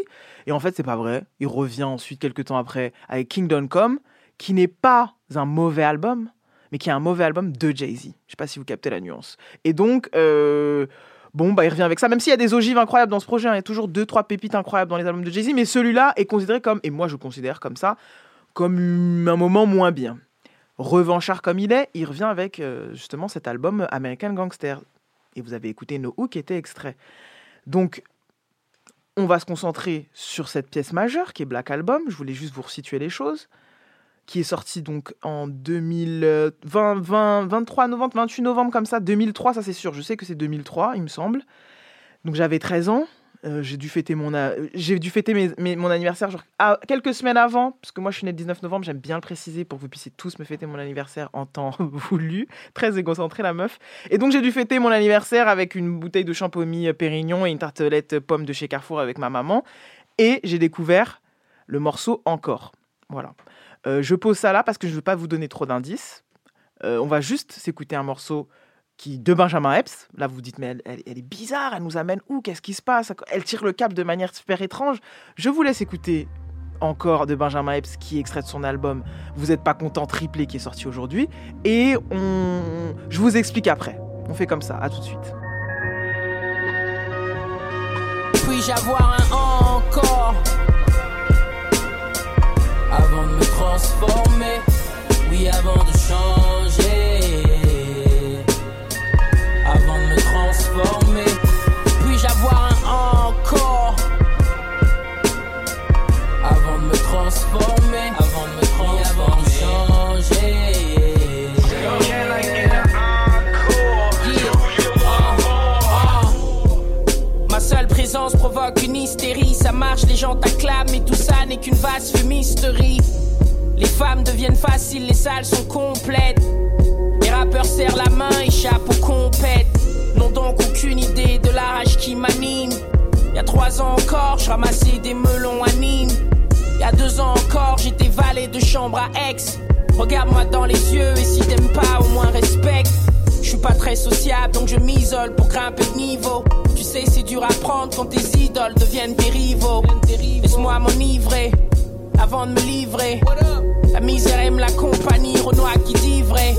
Et en fait c'est pas vrai. Il revient ensuite quelques temps après avec Kingdom Come qui n'est pas un mauvais album, mais qui est un mauvais album de Jay-Z. Je sais pas si vous captez la nuance. Et donc, euh, bon, bah, il revient avec ça, même s'il y a des ogives incroyables dans ce projet, hein. il y a toujours deux, trois pépites incroyables dans les albums de Jay-Z, mais celui-là est considéré comme, et moi je considère comme ça, comme un moment moins bien. Revanchard comme il est, il revient avec euh, justement cet album American Gangster. Et vous avez écouté No Hook qui était extrait. Donc, on va se concentrer sur cette pièce majeure qui est Black Album. Je voulais juste vous resituer les choses qui est sorti donc en 2020, 23 novembre, 28 novembre comme ça, 2003, ça c'est sûr, je sais que c'est 2003, il me semble. Donc j'avais 13 ans, euh, j'ai dû fêter mon, anniversaire genre, quelques semaines avant, parce que moi je suis né le 19 novembre, j'aime bien le préciser pour que vous puissiez tous me fêter mon anniversaire en temps <laughs> voulu. Très égocentré la meuf. Et donc j'ai dû fêter mon anniversaire avec une bouteille de champomis Pérignon et une tartelette pomme de chez Carrefour avec ma maman. Et j'ai découvert le morceau Encore. Voilà. Euh, je pose ça là parce que je ne veux pas vous donner trop d'indices. Euh, on va juste s'écouter un morceau qui de Benjamin Epps. Là, vous vous dites, mais elle, est bizarre, elle nous amène où? Qu'est-ce qui se passe? Elle tire le cap de manière super étrange. Je vous laisse écouter encore de Benjamin Epps qui extrait de son album Vous n'êtes pas content triplé qui est sorti aujourd'hui. Et on... je vous explique après. On fait comme ça, à tout de suite. Puis-je avoir un encore? Avant de me transformer, oui avant de changer, avant de me transformer, puis-je avoir un encore, avant de me transformer, avant de me transformer, avant de changer. Ma seule présence provoque une hystérie, marche, les gens t'acclament, mais tout ça n'est qu'une vaste fumisterie. Les femmes deviennent faciles, les salles sont complètes. Les rappeurs serrent la main, échappent aux compètes. N'ont donc aucune idée de la rage qui m'anime. Y a trois ans encore, je ramassais des melons à Nîmes. Y a deux ans encore, j'étais valet de chambre à Aix. Regarde-moi dans les yeux et si t'aimes pas, au moins respecte. Pas très sociable, donc je m'isole pour grimper de niveau. Tu sais, c'est dur à prendre quand tes idoles deviennent tes rivaux. Laisse-moi m'enivrer avant de me livrer. La misère aime la compagnie, Renoir qui dit vrai.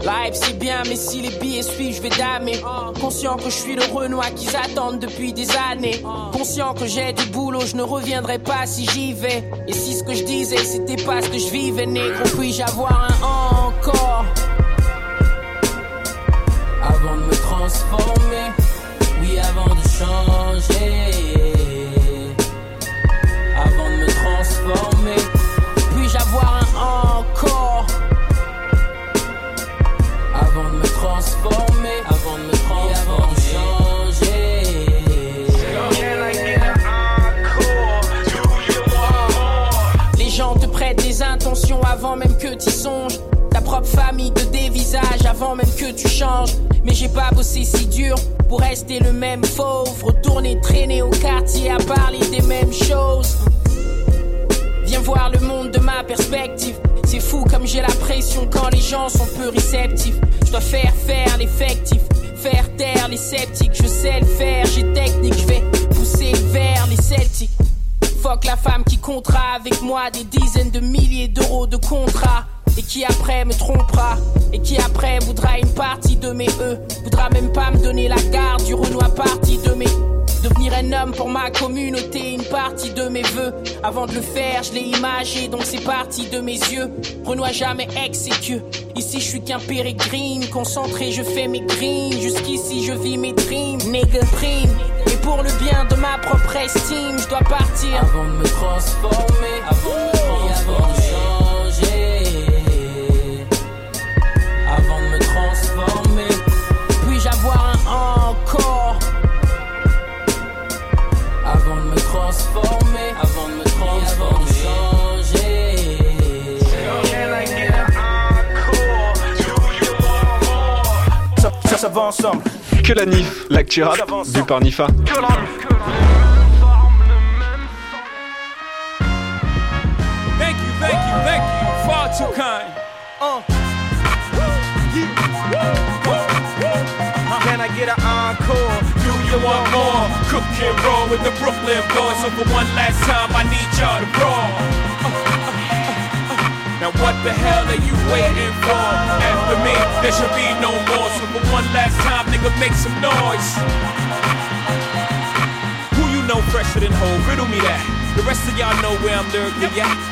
Live c'est bien, mais si les billets suivent, je vais damer. Conscient que je suis le Renoir qu'ils attendent depuis des années. Conscient que j'ai du boulot, je ne reviendrai pas si j'y vais. Et si ce que je disais, c'était pas ce que je vivais, négro, puis-je avoir un encore? Transformer, oui, avant de changer. Avant de me transformer, puis-je avoir un encore? Avant de me transformer, avant de me transformer, avant de changer. Les gens te prêtent des intentions avant même que tu songes. Propre famille te dévisage avant même que tu changes. Mais j'ai pas bossé si dur pour rester le même fauve. Retourner traîner au quartier à parler des mêmes choses. Viens voir le monde de ma perspective. C'est fou comme j'ai la pression quand les gens sont peu réceptifs. Je dois faire faire l'effectif, faire taire les sceptiques. Je sais le faire, j'ai technique, je vais pousser vers les celtiques. Fuck la femme qui comptera avec moi des dizaines de milliers d'euros de contrat. Et qui après me trompera Et qui après voudra une partie de mes E Voudra même pas me donner la garde du Renoir partie de mes Devenir un homme pour ma communauté, une partie de mes vœux. Avant de le faire, je l'ai imagé, donc c'est parti de mes yeux. Renoir jamais exécueux. Ici, je suis qu'un pérégrine. Concentré, je fais mes greens. Jusqu'ici, je vis mes dreams. Nigga prime. Et pour le bien de ma propre estime, je dois partir. Avant de me transformer, avant de me transformer, Ça, va ensemble. Que la NIF, l'actu rap par Nifa. You, thank you, thank you. Far too kind. Uh. Can I get an encore? Do you want more? Cook and roll with the Brooklyn boys. So for one last time, I need y'all to roll. Uh. Now what the hell are you waiting for? After me, there should be no more. So for one last time, nigga, make some noise. Who you know fresher than whole? Riddle me that. The rest of y'all know where I'm lyrically at.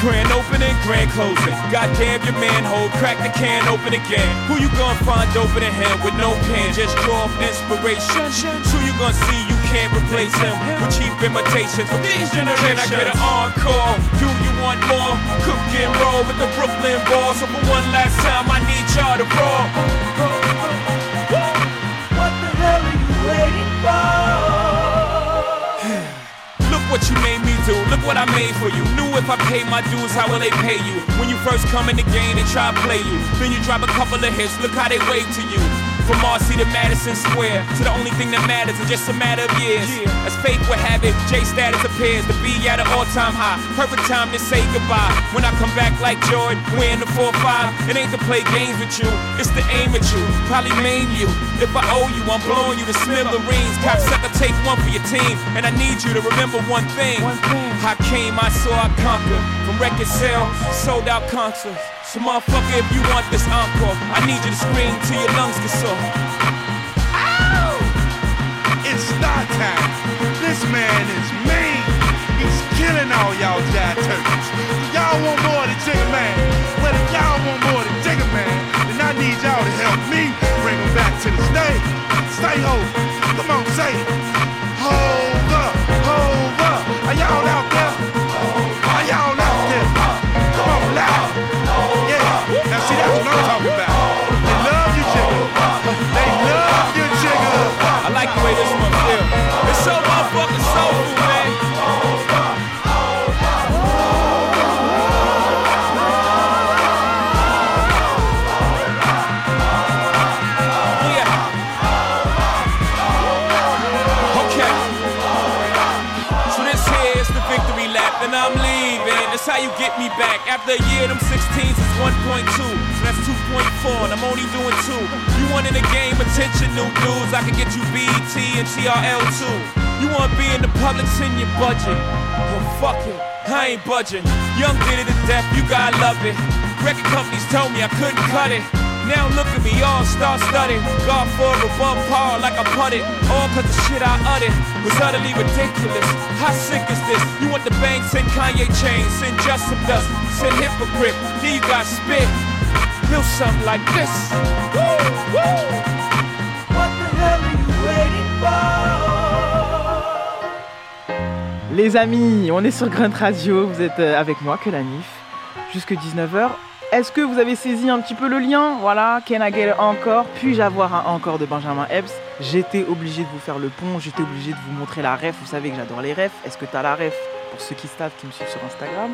Grand opening, grand closing. Goddamn your manhole, crack the can open again. Who you gonna find open in him with no pen? Just draw off inspiration. Who you gonna see you can't replace him with cheap imitations from these generations? Can I get an encore? Do you want more? Cook and roll with the Brooklyn Balls. So for one last time, I need y'all to roll. What I made for you. Knew if I paid my dues, how will they pay you? When you first come in the game, they try to play you. Then you drop a couple of hits. Look how they wave to you. From Marcy to Madison Square, to the only thing that matters is just a matter of years. As fate would have it, J status appears to be at an all-time high. Perfect time to say goodbye. When I come back like Jordan, wearing the 4-5, it ain't to play games with you, it's to aim at you, probably maim you. If I owe you, I'm blowing you to smithereens. Cocksucker, take one for your team, and I need you to remember one thing. I came, I saw, I conquered. From record sale, sold out concerts. So motherfucker, if you want this encore, I need you to scream till your lungs get sore. It's star time. This man is mean. He's killing all y'all jive turkeys. Y'all want more than Jigga Man. Well, if y'all want more than Jigga Man, then I need y'all to help me bring him back to the stage. Stay hold. Come on, say it. Y'all out me back. After a year, them 16s is 1.2. So that's 2.4, and I'm only doing two. You want in the game, attention, new dudes. I can get you BET and TRL too. You want to be in the public, send your budget. Well, fuck it, I ain't budging. Young did it to death, you gotta love it. Record companies told me I couldn't cut it. Now look at me, all star studded. God for above par like I putted. All cause the shit I uttered was utterly ridiculous. How sick is this? You want the bank, send Kanye chains, send Justin Dust, send Hypocrite. Then you got spit. Feel something like this. Woo, woo. What the hell are you waiting for? Les amis, on est sur Grunt Radio, vous êtes euh, avec moi, que la NIF, jusque 19h. Est-ce que vous avez saisi un petit peu le lien Voilà, Can I get encore Puis-je avoir un encore de Benjamin Epps J'étais obligé de vous faire le pont, j'étais obligé de vous montrer la ref. Vous savez que j'adore les refs. Est-ce que t'as la ref Pour ceux qui savent, qui me suivent sur Instagram.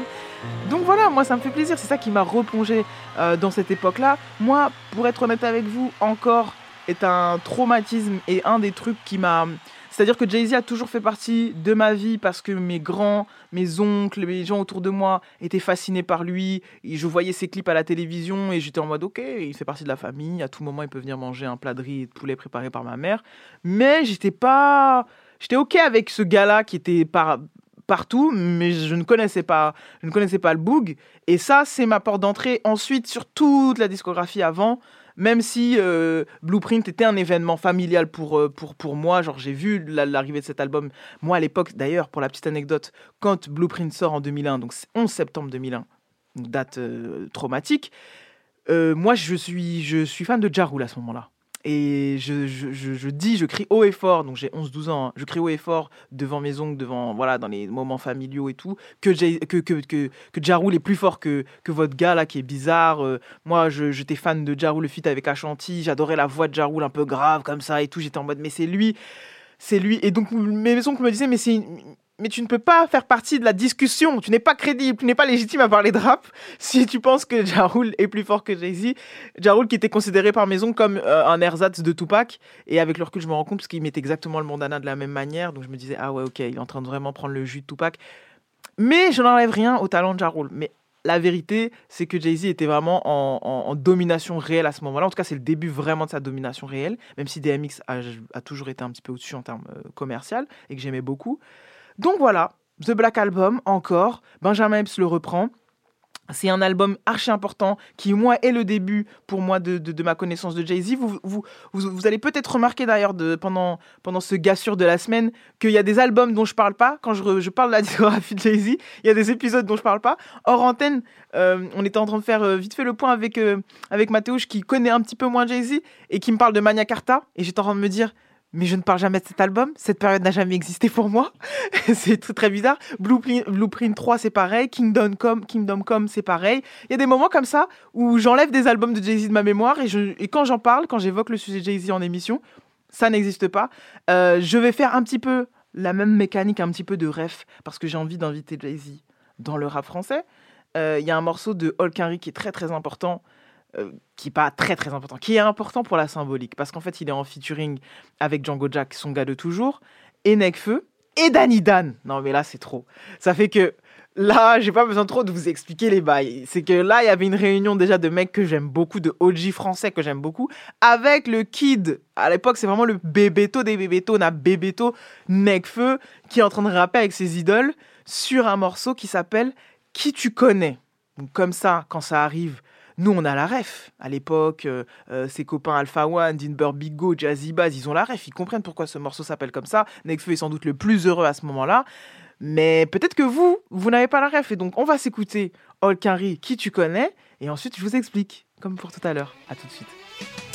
Donc voilà, moi ça me fait plaisir. C'est ça qui m'a replongé euh, dans cette époque-là. Moi, pour être honnête avec vous, encore est un traumatisme et un des trucs qui m'a c'est-à-dire que Jay-Z a toujours fait partie de ma vie parce que mes grands, mes oncles, les gens autour de moi étaient fascinés par lui. Et je voyais ses clips à la télévision et j'étais en mode ok, il fait partie de la famille. À tout moment, il peut venir manger un plat de riz et de poulet préparé par ma mère. Mais j'étais pas, j'étais ok avec ce gars-là qui était par partout, mais je ne connaissais pas, je ne connaissais pas le Boog. Et ça, c'est ma porte d'entrée. Ensuite, sur toute la discographie avant même si euh, Blueprint était un événement familial pour, euh, pour, pour moi, genre j'ai vu la- l'arrivée de cet album, moi à l'époque d'ailleurs, pour la petite anecdote, quand Blueprint sort en 2001, donc c'est 11 septembre 2001, une date euh, traumatique, moi je suis, je suis fan de Ja Rule à ce moment-là. Et je, dis, je crie haut et fort, donc j'ai 11-12 ans, hein, je crie haut et fort devant mes oncles, devant, voilà, dans les moments familiaux et tout, que, que, que, que, que Ja Rule est plus fort que, que votre gars là qui est bizarre. Euh, moi, j'étais fan de Ja Rule, le feat avec Ashanti, j'adorais la voix de Ja Rule un peu grave comme ça et tout, j'étais en mode, mais c'est lui, c'est lui. Et donc mes oncles me disaient, mais c'est mais tu ne peux pas faire partie de la discussion. Tu n'es pas crédible, tu n'es pas légitime à parler de rap <laughs> si tu penses que Ja Rule est plus fort que Jay-Z. Ja Rule qui était considéré par Maison comme euh, un ersatz de Tupac. Et avec le recul, je me rends compte parce qu'il mettait exactement le mondana de la même manière. Donc je me disais, ah ouais, ok, il est en train de vraiment prendre le jus de Tupac. Mais je n'enlève rien au talent de Ja Rule. Mais la vérité, c'est que Jay-Z était vraiment en, en- en domination réelle à ce moment-là. En tout cas, c'est le début vraiment de sa domination réelle, même si DMX a, a toujours été un petit peu au-dessus en termes euh, commercial et que j'aimais beaucoup. Donc voilà, The Black Album, encore. Benjamin Epps le reprend. C'est un album archi important qui, moi, est le début pour moi de, de- ma connaissance de Jay-Z. Vous, vous, vous, vous allez peut-être remarquer d'ailleurs pendant, pendant ce gassure de la semaine qu'il y a des albums dont je parle pas. Quand je, je parle de la <laughs> discographie de Jay-Z, il y a des épisodes dont je parle pas. Hors antenne, euh, on était en train de faire euh, vite fait le point avec, euh, avec Mathéouche qui connaît un petit peu moins Jay-Z et qui me parle de Magna Carta. Et j'étais en train de me dire, mais je ne parle jamais de cet album. Cette période n'a jamais existé pour moi. <laughs> c'est très, très bizarre. Blueprint, Blueprint 3, c'est pareil. Kingdom Come, Kingdom Come, c'est pareil. Il y a des moments comme ça où j'enlève des albums de Jay-Z de ma mémoire et, quand j'en parle, quand j'évoque le sujet Jay-Z en émission, ça n'existe pas. Euh, je vais faire un petit peu la même mécanique, un petit peu de ref, parce que j'ai envie d'inviter Jay-Z dans le rap français. Euh, Il y a un morceau de Hulk Henry qui est très très important, euh, qui est pas très très important, qui est important pour la symbolique, parce qu'en fait il est en featuring avec Django Jack, son gars de toujours, et Nekfeu, et Danny Dan. Non mais là c'est trop. Ça fait que là j'ai pas besoin trop de vous expliquer les bails. C'est que là il y avait une réunion déjà de mecs que j'aime beaucoup, de OG français que j'aime beaucoup, avec le kid. À l'époque c'est vraiment le bébéto des bébétos, on a bébéto Nekfeu qui est en train de rapper avec ses idoles sur un morceau qui s'appelle Qui tu connais. Donc comme ça quand ça arrive nous, on a la ref. À l'époque, euh, euh, ses copains Alpha One, Dinber Bigo, Jazzy Bass, ils ont la ref. Ils comprennent pourquoi ce morceau s'appelle comme ça. Nekfeu est sans doute le plus heureux à ce moment-là. Mais peut-être que vous, vous n'avez pas la ref. Et donc, on va s'écouter Hulk Henry, qui tu connais. Et ensuite, je vous explique, comme pour tout à l'heure. À tout de suite.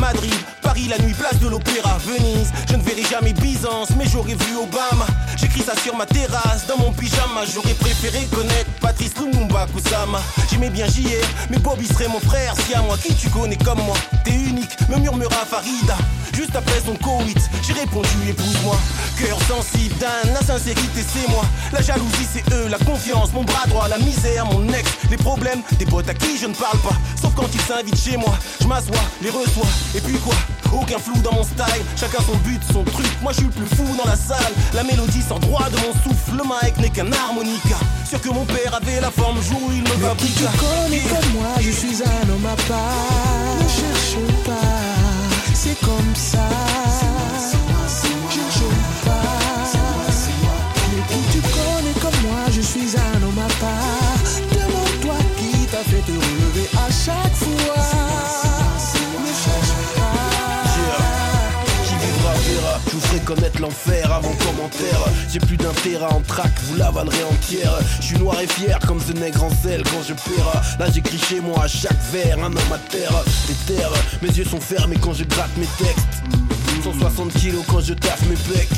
Madrid, Paris, la nuit, place de l'Opéra, Venise. Je ne verrai jamais Byzance, mais j'aurais vu Obama. J'écris ça sur ma terrasse, dans mon pyjama. J'aurais préféré connaître Patrice Lumumba Kusama. J'aimais bien JR, mais Bobby serait mon frère. Si à moi, qui tu connais comme moi? T'es unique, me murmura Farida. Juste après son Covid, j'ai répondu épouse-moi. Cœur sensible, Dan, la sincérité c'est moi. La jalousie c'est eux, la confiance, mon bras droit, la misère, mon ex. Les problèmes, des potes à qui je ne parle pas. Sauf quand ils s'invitent chez moi, je m'assois, les reçois. Et puis quoi? Aucun flou dans mon style, chacun son but, son truc. Moi je suis le plus fou dans la salle. La mélodie sort droit de mon souffle, le mic n'est qu'un harmonica. Sûr que mon père avait la forme, jour où il me Mais qui tu fabriqua. connais comme moi, je suis un homme à part. Ne cherche pas, c'est comme ça. Connaître l'enfer avant commentaire. J'ai plus d'un terrain en trac, vous l'avalerez entière. Je suis noir et fier comme ce nègre en sel quand je perds. Là j'écris chez moi à chaque verre, un homme à terre. Des terres, mes yeux sont fermés quand je gratte mes textes. 160 kilos quand je taffe mes pecs.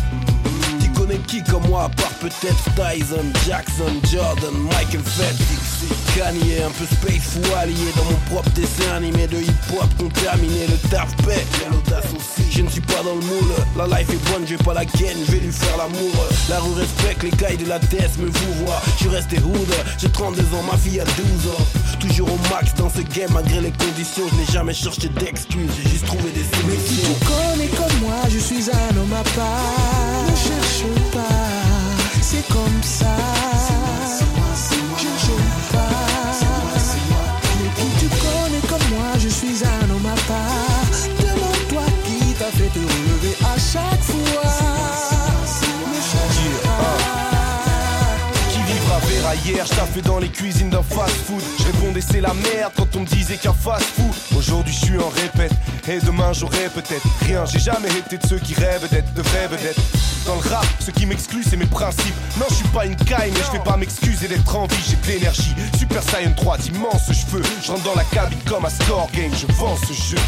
Connais qui comme moi, à part peut-être Tyson, Jackson, Jordan, Michael Phelps, Kanye, un peu space allié dans mon propre dessin animé de hip-hop contaminé, le taf paix, l'audace aussi. Je ne suis pas dans le moule, la life est bonne, je vais pas la ken, je vais lui faire l'amour. La rue respecte, les cailles de la tête me vous voient. Je resté hood, j'ai 32 ans, ma fille a 12 ans. Toujours au max dans ce game, malgré les conditions, je n'ai jamais cherché d'excuses, j'ai juste trouvé des solutions. Mais tu connais comme moi, je suis un homme à part. Demande-toi qui t'a fait te relever à chaque fois. Ne cherche Qui vivra verra hier, je taffais dans les cuisines d'un fast food. Je répondais c'est la merde quand on me disait qu'un fast food. Aujourd'hui je suis en répète, et demain j'aurai peut-être rien. J'ai jamais été de ceux qui rêvent d'être de vrais vedettes. Dans le rap, ce qui m'exclut c'est mes principes. Non, je suis pas une caille, mais je vais pas m'excuser d'être en vie. J'ai de l'énergie, Super Saiyan 3, d'immenses cheveux. Je rentre dans la cabine comme à Score Game, je vends ce jeu.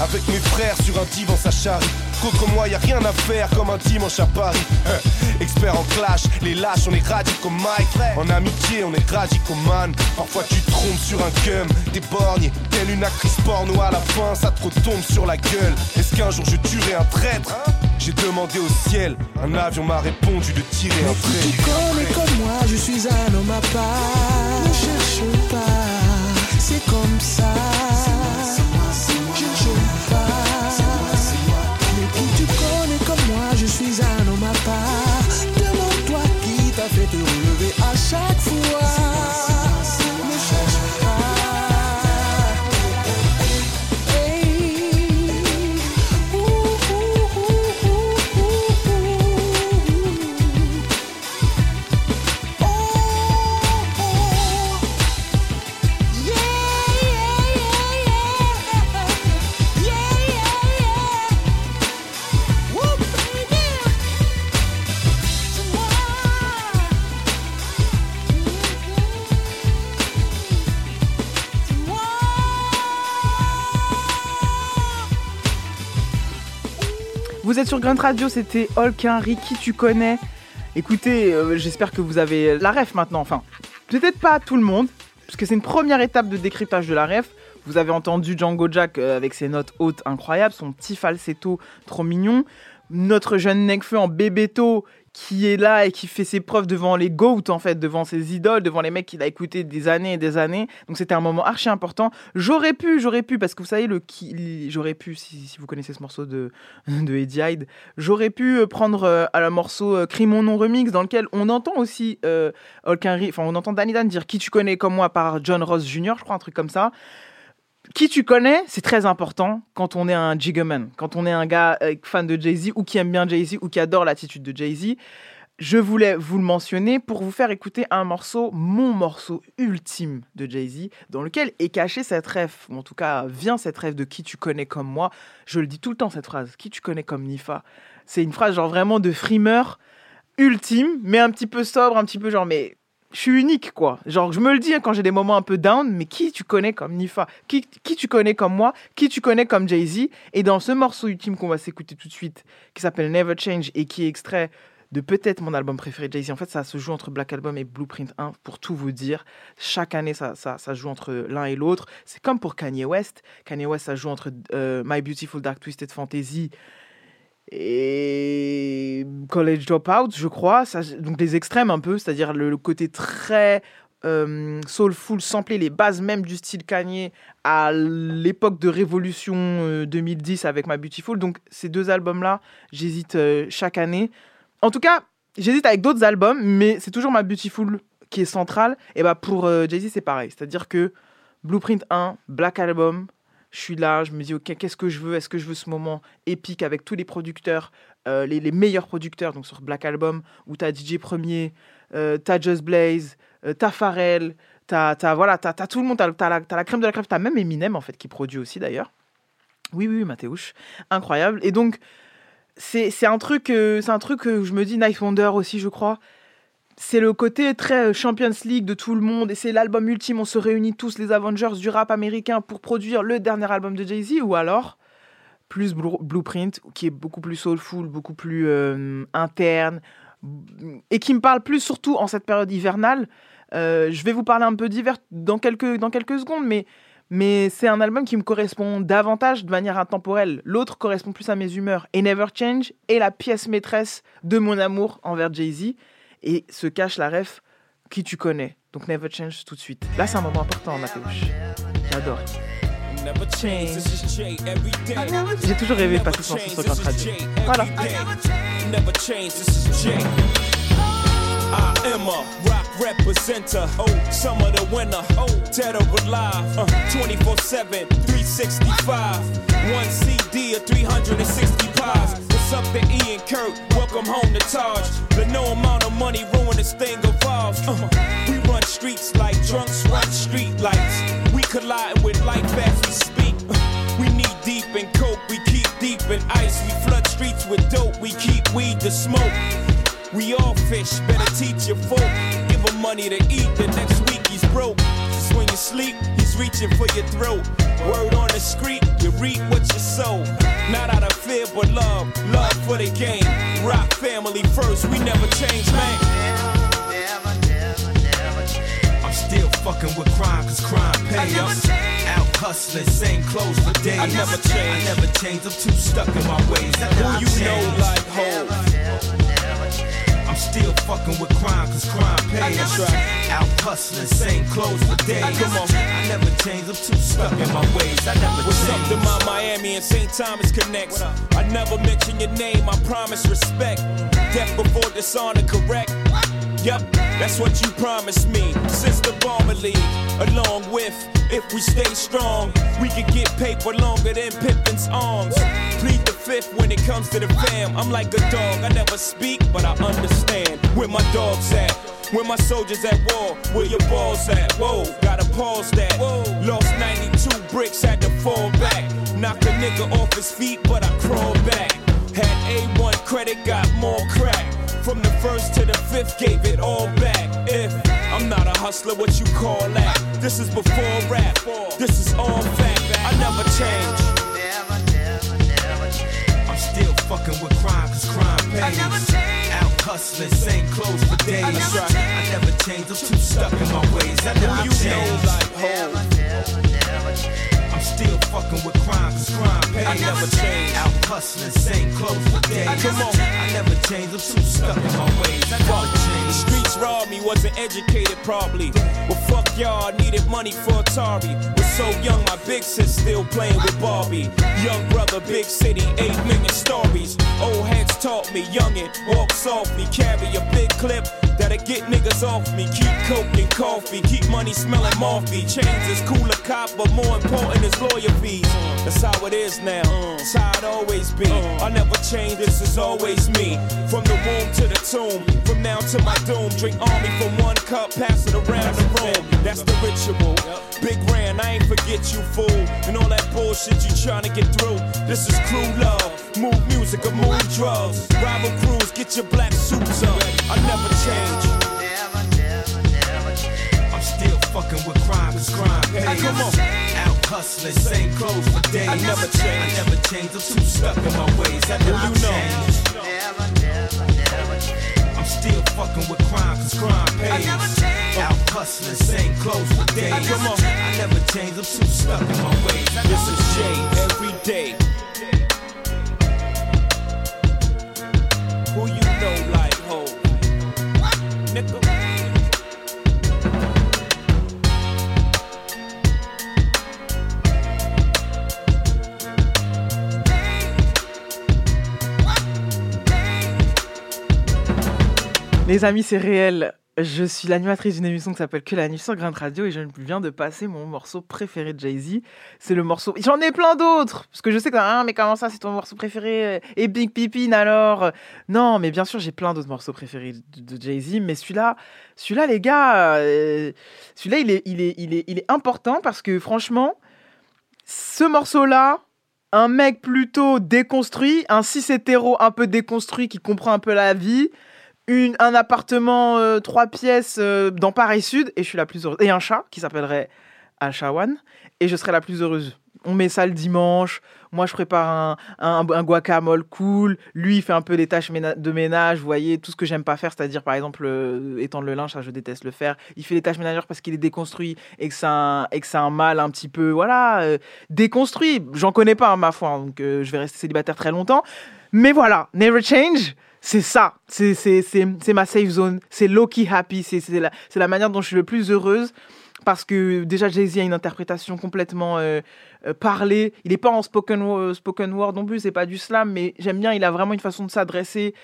Avec mes frères sur un divan, ça charrie. Contre moi, y a rien à faire comme un dimanche à Paris. Hein. Expert en clash, les lâches, on est radicaux Mike. En amitié, on est radicaux man. Parfois tu te trompes sur un cum, t'es borgné. Telle une actrice porno à la fin, ça te retombe sur la gueule. Est-ce qu'un jour je tuerai un traître? J'ai demandé au ciel, un avion m'a répondu de tirer un trait. comme moi, je suis un homme à part. Ne cherche pas, c'est comme ça. Sur Grunt Radio, c'était Henry, qui tu connais Écoutez, euh, j'espère que vous avez la ref maintenant. Enfin, peut-être pas tout le monde, parce que c'est une première étape de décryptage de la ref. Vous avez entendu Django Jack euh, avec ses notes hautes incroyables, son petit falsetto trop mignon. Notre jeune Nekfeu en bébéto qui est là et qui fait ses preuves devant les GOAT en fait, devant ses idoles, devant les mecs qu'il a écouté des années et des années. Donc c'était un moment archi important. J'aurais pu, j'aurais pu, parce que vous savez, le qui, j'aurais pu, si, si vous connaissez ce morceau de, <laughs> de Eddie Hyde, j'aurais pu euh, prendre euh, à la morceau euh, Crie mon nom remix, dans lequel on entend aussi euh, Hulk enfin on entend Danny Dan dire qui tu connais comme moi par John Ross Jr., je crois, un truc comme ça. Qui tu connais, c'est très important quand on est un Jiggerman, quand on est un gars euh, fan de Jay-Z ou qui aime bien Jay-Z ou qui adore l'attitude de Jay-Z. Je voulais vous le mentionner pour vous faire écouter un morceau, mon morceau ultime de Jay-Z, dans lequel est cachée cette rêve, ou en tout cas vient cette rêve de qui tu connais comme moi. Je le dis tout le temps cette phrase, qui tu connais comme Nifa. C'est une phrase genre vraiment de frimeur ultime, mais un petit peu sobre, un petit peu genre mais je suis unique, quoi. Genre, je me le dis hein, quand j'ai des moments un peu down, mais qui tu connais comme Nifa? Qui, qui tu connais comme moi? Qui tu connais comme Jay-Z? Et dans ce morceau ultime qu'on va s'écouter tout de suite, qui s'appelle Never Change et qui est extrait de peut-être mon album préféré Jay-Z. En fait, ça se joue entre Black Album et Blueprint 1, pour tout vous dire. Chaque année, ça, ça, ça joue entre l'un et l'autre. C'est comme pour Kanye West. Kanye West, ça joue entre euh, My Beautiful Dark Twisted Fantasy et College Dropout, je crois. Donc des extrêmes un peu, c'est-à-dire le, côté très euh, soulful, samplé les bases même du style Kanye à l'époque de Révolution euh, 2010 avec My Beautiful. Donc ces deux albums-là, j'hésite euh, chaque année. En tout cas, j'hésite avec d'autres albums, mais c'est toujours My Beautiful qui est central. Et bah pour euh, Jay-Z, c'est pareil. C'est-à-dire que Blueprint 1, Black Album, je suis là, je me dis, ok, qu'est-ce que je veux? Est-ce que je veux ce moment épique avec tous les producteurs, euh, les, meilleurs producteurs, donc sur Black Album, où t'as DJ Premier, euh, t'as Just Blaze, euh, t'as Pharrell, t'as, t'as, voilà, t'as, tout le monde, t'as, t'as la, crème de la crème, t'as même Eminem, en fait, qui produit aussi, d'ailleurs. Oui, oui, Mathéouche. Incroyable. Et donc, c'est, un truc, euh, c'est un truc que je me dis, Night Wonder aussi, je crois. C'est le côté très euh, Champions League de tout le monde et c'est l'album ultime. On se réunit tous, les Avengers du rap américain, pour produire le dernier album de Jay-Z ou alors plus Blue- Blueprint qui est beaucoup plus soulful, beaucoup plus euh, interne et qui me parle plus surtout en cette période hivernale. Euh, je vais vous parler un peu d'hiver dans quelques, dans quelques secondes, mais, mais c'est un album qui me correspond davantage de manière intemporelle. L'autre correspond plus à mes humeurs. Et Never Change est la pièce maîtresse de mon amour envers Jay-Z et se cache la ref qui tu connais. Donc Never Change tout de suite. Là, c'est un moment important, Mathéouche. J'adore. J'ai toujours rêvé de passer son Never sur change, Fréquence this is Radio. Jay every Voilà. I am a rock representer. Oh, some of the winner. Oh, dead or alive. Uh, 24 7, 365. One CD of 360 pies. What's up to Ian Kurt? Welcome home to Taj. But no amount of money ruin this thing evolves. Uh, we run streets like drunks run street lights. We collide with life as we speak. Uh, we need deep in coke, we keep deep in ice. We flood streets with dope, we keep weed to smoke. We all fish, better teach your folk. Give him money to eat, the next week he's broke. Just when you sleep, he's reaching for your throat. Word on the street, you reap what you sow. Not out of fear, but love, love for the game. Rock family first, we never change, man. I'm still fucking with crime, cause crime pays us. Out hustling, same clothes for days. I never change. I never change, I'm too stuck in my ways. Who you change. know like Hov? I'm still fucking with crime, cause crime pays. That's right. Out hustling, same clothes for days. Come on. I never change, I'm too stuck in my ways. I never What's up change. to my Miami and St. Thomas connects? I never mention your name, I promise respect. Death before dishonor, correct? Yep, that's what you promised me. Since the Bomber League, along with, if we stay strong, we can get paper longer than Pippin's arms. Plead the fifth when it comes to the fam. I'm like a dog, I never speak, but I understand where my dogs at. Where my soldiers at war, where your balls at? Whoa, gotta pause that. Lost 92 bricks, had to fall back. Knock a nigga off his feet, but I crawled back. Had A1 credit, got more crack. From the first to the fifth, gave it all back. If I'm not a hustler, what you call that? This is before rap. This is all fact. I never change. Never, never, never change. I'm still fucking with crime, cause crime pays. Out hustling, same clothes for days. That's right. I never change, I'm too stuck in my ways. I never Who you change. know like Hov? I'm still fucking with crime, cause crime pays. I never change. Out hustling, same clothes for days. Come on. I never change, I'm too stuck in my ways. I never The change. streets robbed me, wasn't educated probably. Well, fuck y'all, I needed money for Atari. Was so young, my big sis still playing with Barbie. Young brother, big city, 8 million stories. Old heads taught me, youngin', walk softly, carry a big clip. That'll get niggas off me. Keep coke and coffee, keep money smelling morphy. Chains is cool a cop, but more important is lawyer fees. That's how it is now. That's how it always be. I never change, this is always me. From the womb to the tomb, from now to my doom. Drink army from one cup, pass it around the room. That's the ritual. Big Ran, I ain't forget you, fool. And all that bullshit you tryna get through. This is crew love. Move music or move drugs. Rival crews, get your black suits up. I never change. I'm still fucking with crime, cause crime pays. Come on. Out hustling, same clothes for days. I never change. I never change. I'm too stuck in my ways. I never you know. change. I'm still fucking with crime, cause crime pays. Out hustling, same clothes for days. I Come on. I never change. I'm too stuck in my ways. This is Jay every day. Les amis, c'est réel. Je suis l'animatrice d'une émission qui s'appelle Que la nuit sur Grind Radio et je viens de passer mon morceau préféré de Jay-Z. C'est le morceau. J'en ai plein d'autres Parce que je sais que. Ah, mais comment ça, c'est ton morceau préféré Et Big Pippin alors? Non, mais bien sûr, j'ai plein d'autres morceaux préférés de, de Jay-Z. Mais celui-là, celui-là, les gars, euh, celui-là, il est, il, est, il, est, il est important parce que franchement, ce morceau-là, un mec plutôt déconstruit, un cis hétéro un peu déconstruit qui comprend un peu la vie, un appartement euh, trois pièces euh, dans Paris Sud et je suis la plus heureuse. Et un chat qui s'appellerait Alchawan et je serai la plus heureuse. On met ça le dimanche. Moi, je prépare un, un, guacamole cool. Lui, il fait un peu des tâches de ménage. Vous voyez, tout ce que j'aime pas faire, c'est-à-dire, par exemple, euh, étendre le linge, ça, je déteste le faire. Il fait les tâches ménagères parce qu'il est déconstruit et que c'est un, un mâle un petit peu, voilà, déconstruit. J'en connais pas, hein, ma foi. Donc, euh, je vais rester célibataire très longtemps. Mais voilà, Never Change, c'est ça. C'est, c'est, c'est, ma safe zone. C'est low-key happy. C'est, c'est, la, c'est la manière dont je suis le plus heureuse. Parce que déjà, Jay-Z a une interprétation complètement euh, euh, parlée. Il n'est pas en spoken, wo- spoken word non plus, c'est pas du slam, mais j'aime bien, il a vraiment une façon de s'adresser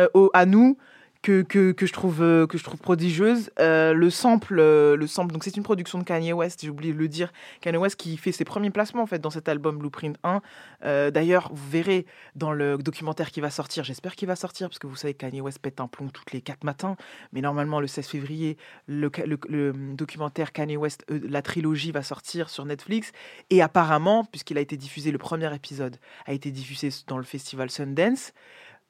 euh, au- à nous que, que, que je trouve, euh, que je trouve prodigieuse. Euh, le sample, euh, le sample donc c'est une production de Kanye West, j'ai oublié de le dire. Kanye West qui fait ses premiers placements en fait dans cet album Blueprint 1. Euh, D'ailleurs, vous verrez dans le documentaire qui va sortir, j'espère qu'il va sortir, parce que vous savez que Kanye West pète un plomb toutes les 4 matins, mais normalement le 16 février, le, le- documentaire Kanye West, la trilogie va sortir sur Netflix, et apparemment, puisqu'il a été diffusé, le premier épisode a été diffusé dans le festival Sundance,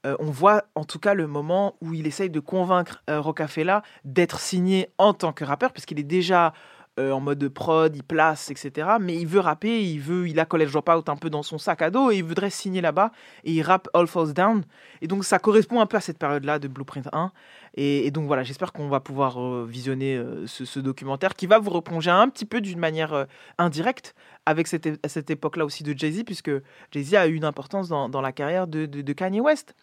euh, on voit en tout cas le moment où il essaye de convaincre euh, Rocafella d'être signé en tant que rappeur, puisqu'il est déjà euh, en mode prod, il place, etc. Mais il veut rapper, il veut, il a College Dropout un peu dans son sac à dos et il voudrait signer là-bas et il rappe All Falls Down. Et donc ça correspond un peu à cette période-là de Blueprint 1. Et, donc voilà, j'espère qu'on va pouvoir euh, visionner ce, documentaire qui va vous replonger un petit peu d'une manière indirecte avec cette, cette époque-là aussi de Jay-Z, puisque Jay-Z a eu une importance dans, la carrière de- de Kanye West.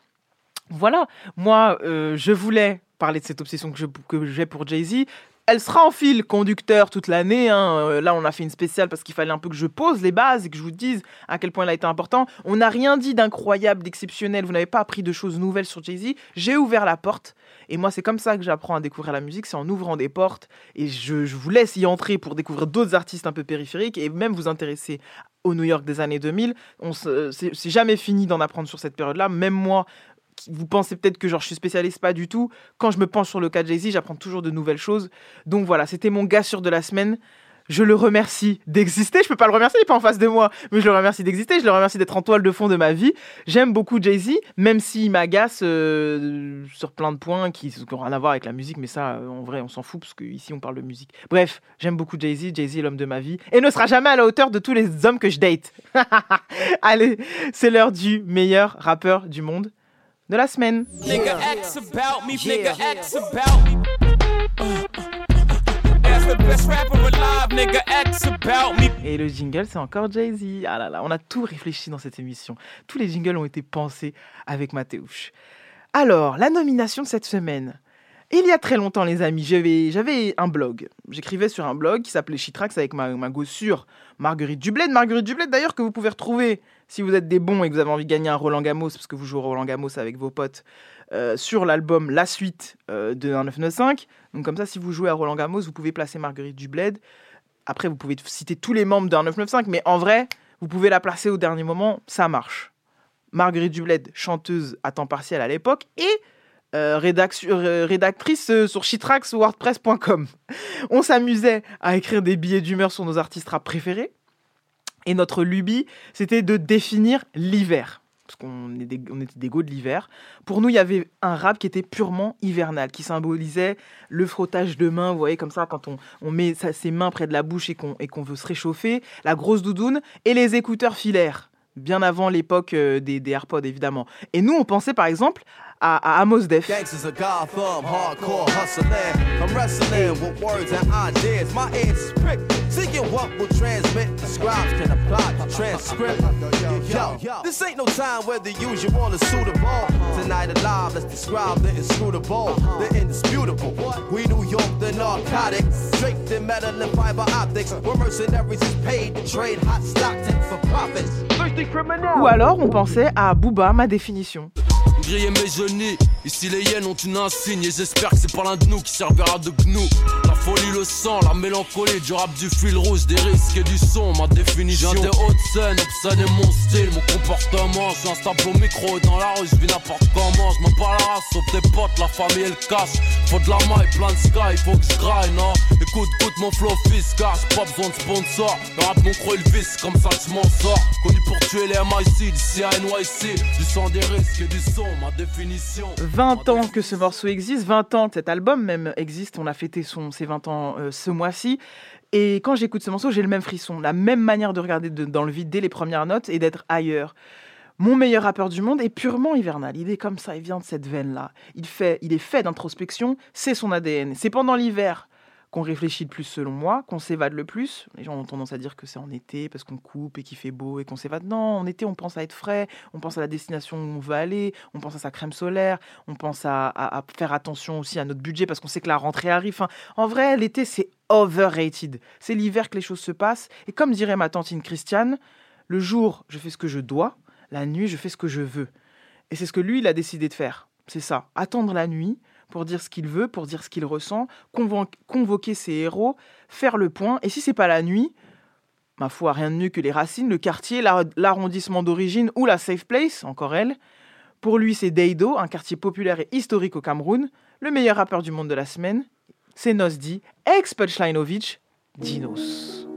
Voilà, moi, euh, je voulais parler de cette obsession que j'ai pour Jay-Z. Elle sera en fil conducteur toute l'année. hein. Euh, Là, on a fait une spéciale parce qu'il fallait un peu que je pose les bases et que je vous dise à quel point elle a été important. On n'a rien dit d'incroyable, d'exceptionnel. Vous n'avez pas appris de choses nouvelles sur Jay-Z. J'ai ouvert la porte. Et moi, c'est comme ça que j'apprends à découvrir la musique. C'est en ouvrant des portes. Et je, vous laisse y entrer pour découvrir d'autres artistes un peu périphériques et même vous intéresser au New York des années 2000. On se- C'est jamais fini d'en apprendre sur cette période-là. Même moi, vous pensez peut-être que genre je suis spécialiste, pas du tout. Quand je me penche sur le cas de Jay-Z, j'apprends toujours de nouvelles choses. Donc voilà, c'était mon gars sûr de la semaine. Je le remercie d'exister. Je peux pas le remercier, il est pas en face de moi, mais je le remercie d'exister. Je le remercie d'être en toile de fond de ma vie. J'aime beaucoup Jay-Z, même s'il m'agace euh, sur plein de points qui n'ont rien à voir avec la musique, mais ça, euh, en vrai, on s'en fout parce qu'ici on parle de musique. Bref, j'aime beaucoup Jay-Z. Jay-Z est l'homme de ma vie et ne sera jamais à la hauteur de tous les hommes que je date. <laughs> Allez, c'est l'heure du meilleur rappeur du monde de la semaine. Et le jingle, c'est encore Jay-Z. Ah là là, on a tout réfléchi dans cette émission. Tous les jingles ont été pensés avec Mathéouche. Alors, la nomination de cette semaine. Il y a très longtemps, les amis, j'avais, un blog. J'écrivais sur un blog qui s'appelait Chitrax avec ma, ma gossure Marguerite Dubled. Marguerite Dubled, d'ailleurs, que vous pouvez retrouver si vous êtes des bons et que vous avez envie de gagner un Roland Gamos, parce que vous jouez Roland Gamos avec vos potes, euh, sur l'album La Suite euh, de 1995. Donc, comme ça, si vous jouez à Roland Gamos, vous pouvez placer Marguerite Dubled. Après, vous pouvez citer tous les membres de 1995, mais en vrai, vous pouvez la placer au dernier moment, ça marche. Marguerite Dubled, chanteuse à temps partiel à l'époque, et euh, rédac- rédactrice sur shitrax wordpress.com. <laughs> On s'amusait à écrire des billets d'humeur sur nos artistes rap préférés. Et notre lubie, c'était de définir l'hiver. parce qu'on était des go de l'hiver. Pour nous, il y avait un rap qui était purement hivernal, qui symbolisait le frottage de mains, vous voyez, comme ça, quand on, met ses mains près de la bouche et qu'on et qu'on veut se réchauffer, la grosse doudoune et les écouteurs filaires, bien avant l'époque euh, des, des AirPods, évidemment. Et nous, on pensait par exemple à, à Amos Def. Gangsters of Gotham, hardcore hustling. I'm wrestling with words and ideas. My ears is pricked. Seeking what will transmit. The scribes can apply the transcript. Yo, this ain't no time where the usual is suitable. Tonight alive, let's describe the inscrutable, the indisputable. We New York, the narcotics. Draped in metal and fiber optics. Where mercenaries is paid to trade hot Stockton for profits. Thirsty criminal. Ou alors, on pensait à Booba, ma définition. Griller mes genoux, ici les hyènes ont une insigne et j'espère que c'est pas l'un de nous qui servira de gnou. La folie, le sang, la mélancolie, du rap, du fil rouge, des risques et du son, ma définition. J'ai des hautes scènes, obscène est mon style, mon comportement. Je suis instable au micro et dans la rue, je vis n'importe comment. Je m'en pas la race, sauf des potes, la famille et le cash. Faut de la maille, plein de sky, faut que je graille, non. Écoute, écoute mon flow fiscal, j'ai pas besoin de sponsor. Le rap, mon creux, le vice, comme ça je m'en sors. Connu pour tuer les MIC, d'ici à NYC, du sang, des risques et du son. 20 ans que ce morceau existe, 20 ans que cet album même existe, on a fêté son, ses 20 ans euh, ce mois-ci. Et quand j'écoute ce morceau, j'ai le même frisson, la même manière de regarder de- dans le vide dès les premières notes et d'être ailleurs. Mon meilleur rappeur du monde est purement hivernal. Il est comme ça, il vient de cette veine-là. Il, fait, il est fait d'introspection, c'est son ADN. C'est pendant l'hiver qu'on réfléchit le plus selon moi, qu'on s'évade le plus. Les gens ont tendance à dire que c'est en été parce qu'on coupe et qu'il fait beau et qu'on s'évade. Non, en été on pense à être frais, on pense à la destination où on veut aller, on pense à sa crème solaire, on pense à, faire attention aussi à notre budget parce qu'on sait que la rentrée arrive. En vrai, l'été c'est overrated. C'est l'hiver que les choses se passent. Et comme dirait ma tantine Christiane, le jour je fais ce que je dois, la nuit je fais ce que je veux. Et c'est ce que lui il a décidé de faire. C'est ça, attendre la nuit pour dire ce qu'il veut, pour dire ce qu'il ressent, convo- convoquer ses héros, faire le point. Et si c'est pas la nuit, ma foi, rien de mieux que les racines, le quartier, la- l'arrondissement d'origine ou la safe place, encore elle. Pour lui, c'est Deido, un quartier populaire et historique au Cameroun. Le meilleur rappeur du monde de la semaine, c'est Nosdi, ex-Punchlinovic, Dinos.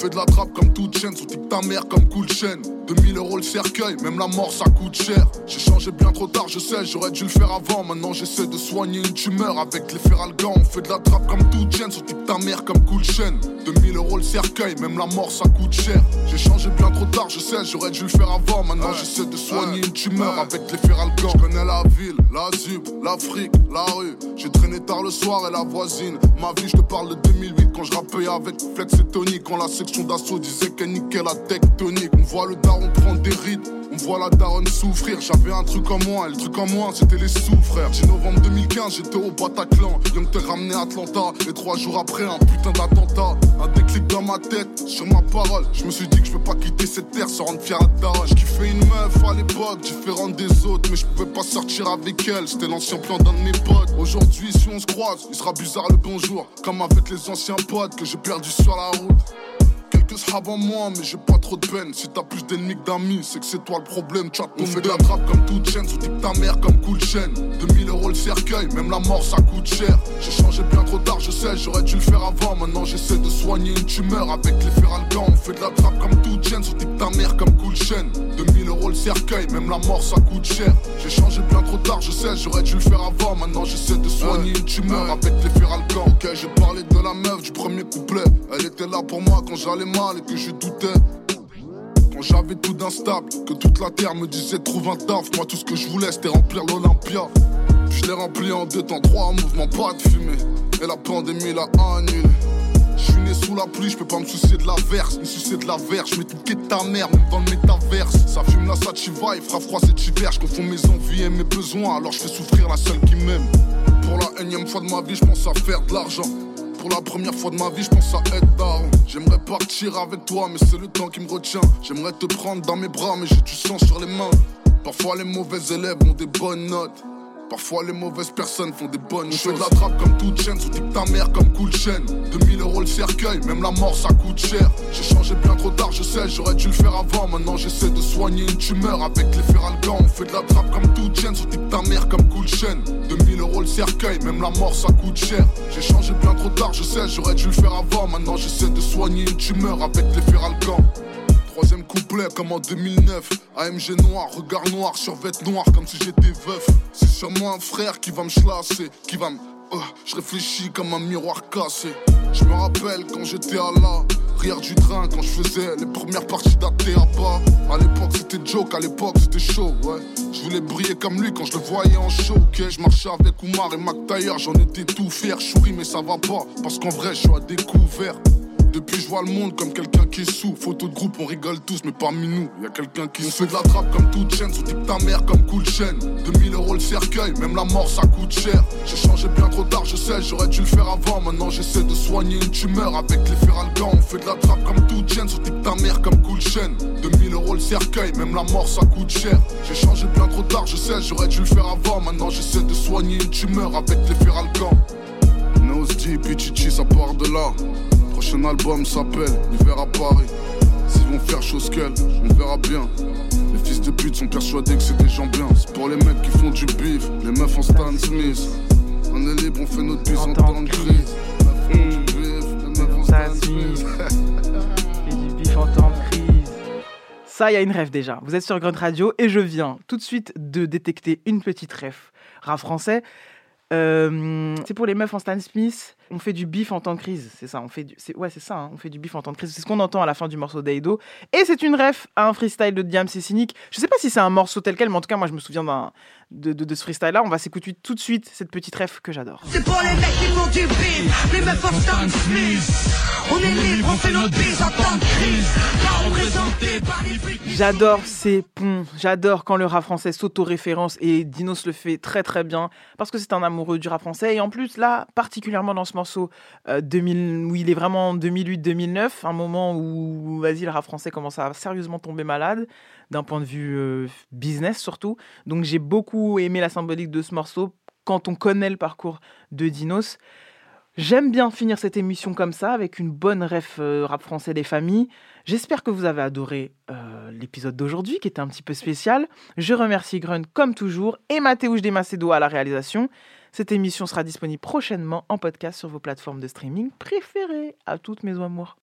On fait de la trappe comme toute chaîne, sous type ta mère comme cool chaîne. 2000 euros le cercueil, même la mort ça coûte cher. J'ai changé bien trop tard, je sais, j'aurais dû le faire avant. Maintenant j'essaie de soigner une tumeur avec les feralgans. On fait de la trappe comme toute chaîne, sous type ta mère comme cool chaîne. 2000 euros le cercueil, même la mort ça coûte cher. J'ai changé bien trop tard, je sais, j'aurais dû le faire avant. Maintenant j'essaie de soigner une tumeur avec les feralgans. Je connais la ville, la zub, l'Afrique, la rue. J'ai traîné tard le soir et la voisine. Ma vie, je te parle de 2008 quand je rappais avec Flex et Tony. Quand la section d'assaut disait qu'elle niquait la tectonique. On voit le daron prendre des rides, on voit la daronne souffrir. J'avais un truc en moi, et le truc en moi, c'était les sous-frères. 10 novembre 2015, j'étais au Bataclan. Young te ramené à Atlanta. Et trois jours après, un putain d'attentat. Un déclic dans ma tête, sur ma parole. Je me suis dit que je peux pas quitter cette terre sans rendre fier à daronne. Je kiffais une meuf à l'époque, différente des autres. Mais je pouvais pas sortir avec elle, c'était l'ancien plan d'un de mes potes. Aujourd'hui, si on se croise, il sera bizarre le bonjour. Comme avec les anciens potes que j'ai perdus sur la route. Srabs en moi, mais j'ai pas trop de peine. Si t'as plus d'ennemis que d'amis, c'est que c'est toi le problème. Tu On fait de la trappe comme toute chaîne, sous type ta mère comme cool chaîne. 2000 euros le cercueil, même la mort ça coûte cher. J'ai changé bien trop tard, je sais, j'aurais dû le faire avant. Maintenant j'essaie de soigner une tumeur avec les feralgans. On fait de la trappe comme toute chaîne, sous type ta mère comme cool chaîne. 2000 euros le cercueil, même la mort ça coûte cher. J'ai changé bien trop tard, je sais, j'aurais dû le faire avant. Maintenant j'essaie de soigner une tumeur avec les feralgans. Ok, j'ai parlé de la meuf du premier couplet. Elle était là pour moi quand j'allais mal et que je doutais. Quand j'avais tout d'instable, que toute la terre me disait trouve un taf. Moi tout ce que je voulais c'était remplir l'Olympia. Je l'ai rempli en deux temps, trois mouvements, pas de fumée. Et la pandémie l'a annulé. Je suis né sous la pluie, je peux pas me soucier de la verse, soucier de la mais tout quitte ta mère, même dans le métaverse. Ça fume la sativa, il fera froid cet hiver, je confonds mes envies et mes besoins, alors je fais souffrir la seule qui m'aime. Pour la énième fois de ma vie, je pense à faire de l'argent. Pour la première fois de ma vie, je pense à être daron. J'aimerais partir avec toi, mais c'est le temps qui me retient. J'aimerais te prendre dans mes bras, mais j'ai du sang sur les mains. Parfois les mauvais élèves ont des bonnes notes. Parfois les mauvaises personnes font des bonnes choses. Je fais de la trappe comme toute chaîne, sous type ta mère comme cool chaîne. 2000 euros le cercueil, même la mort ça coûte cher. J'ai changé bien trop tard, je sais, j'aurais dû le faire avant. Maintenant j'essaie de soigner une tumeur avec les feralgans. On fait de la trappe comme toute chaîne, sous ta mère comme cool chaîne. 2000 euros le cercueil, même la mort ça coûte cher. J'ai changé bien trop tard, je sais, j'aurais dû le faire avant. Maintenant j'essaie de soigner une tumeur avec les feralcans. Troisième couplet comme en 2009 AMG noir, regard noir, survêt noir comme si j'étais veuf. C'est sûrement un frère qui va me chlasser Qui va me... euh, je réfléchis comme un miroir cassé. Je me rappelle quand j'étais à la Rire du train quand je faisais les premières parties d'ATABA À l'époque c'était joke, à l'époque c'était chaud, ouais. Je voulais briller comme lui quand je le voyais en show, ok. Je marchais avec Oumar et Mac Taylor, j'en étais tout fier Je souris mais ça va pas, parce qu'en vrai je suis à découvert depuis je vois le monde comme quelqu'un qui sous. Photo de groupe on rigole tous mais parmi nous y a quelqu'un qui se fait de la trappe comme toute chaîne. Sous ta mère comme cool chaîne. 2000 euros le cercueil même la mort ça coûte cher. J'ai changé bien trop tard je sais j'aurais dû le faire avant. Maintenant j'essaie de soigner une tumeur avec les feralgans On fait de la trappe comme toute chaîne. Sous ta mère comme cool chaîne. 2000 euros le cercueil même la mort ça coûte cher. J'ai changé bien trop tard je sais j'aurais dû le faire avant. Maintenant j'essaie de soigner une tumeur avec les feralgans Nosdi, Pichichi, ça part de là. Prochain album s'appelle L'hiver à Paris. S'ils vont faire chose qu'elle, on verra bien. Les fils de pute sont persuadés que c'est des gens bien. C'est pour les mecs qui font du bif, les meufs en Stan Smith. On est libre, on fait notre bise en temps de crise. Les meufs font du bif, les meufs en Stan Smith. Et <laughs> du bif en temps de crise. Ça, il y a une rêve déjà. Vous êtes sur Grunt Radio et je viens tout de suite de détecter une petite rêve rap français. Euh, c'est pour les meufs en Stan Smith. On fait du bif en temps de crise, c'est ça. On fait du, ouais, c'est ça. hein, on fait du bif en temps de crise. C'est ce qu'on entend à la fin du morceau d'Aido. Et c'est une ref à un freestyle de Diam c'est cynique. Je sais pas si c'est un morceau tel quel, mais en tout cas, moi, je me souviens d'un, de, de, de ce freestyle-là. On va s'écouter tout de suite cette petite ref que j'adore. C'est pour les mecs qui font du bif, les meufs en Stan Smith. On est libre, on fait notre bise en temps de crise. Pas représenté par les flics. J'adore ces ponts, j'adore quand le rap français s'auto-référence et Dinos le fait très très bien parce que c'est un amoureux du rap français et en plus là, particulièrement dans ce morceau euh, 2000, où il est vraiment en 2008-2009, un moment où vas-y le rap français commence à sérieusement tomber malade d'un point de vue euh, business surtout. Donc j'ai beaucoup aimé la symbolique de ce morceau quand on connaît le parcours de Dinos. J'aime bien finir cette émission comme ça, avec une bonne ref euh, rap français des familles. J'espère que vous avez adoré euh, l'épisode d'aujourd'hui, qui était un petit peu spécial. Je remercie Grun comme toujours et Mathéouche Desmacedo à la réalisation. Cette émission sera disponible prochainement en podcast sur vos plateformes de streaming préférées. À toutes mes amours.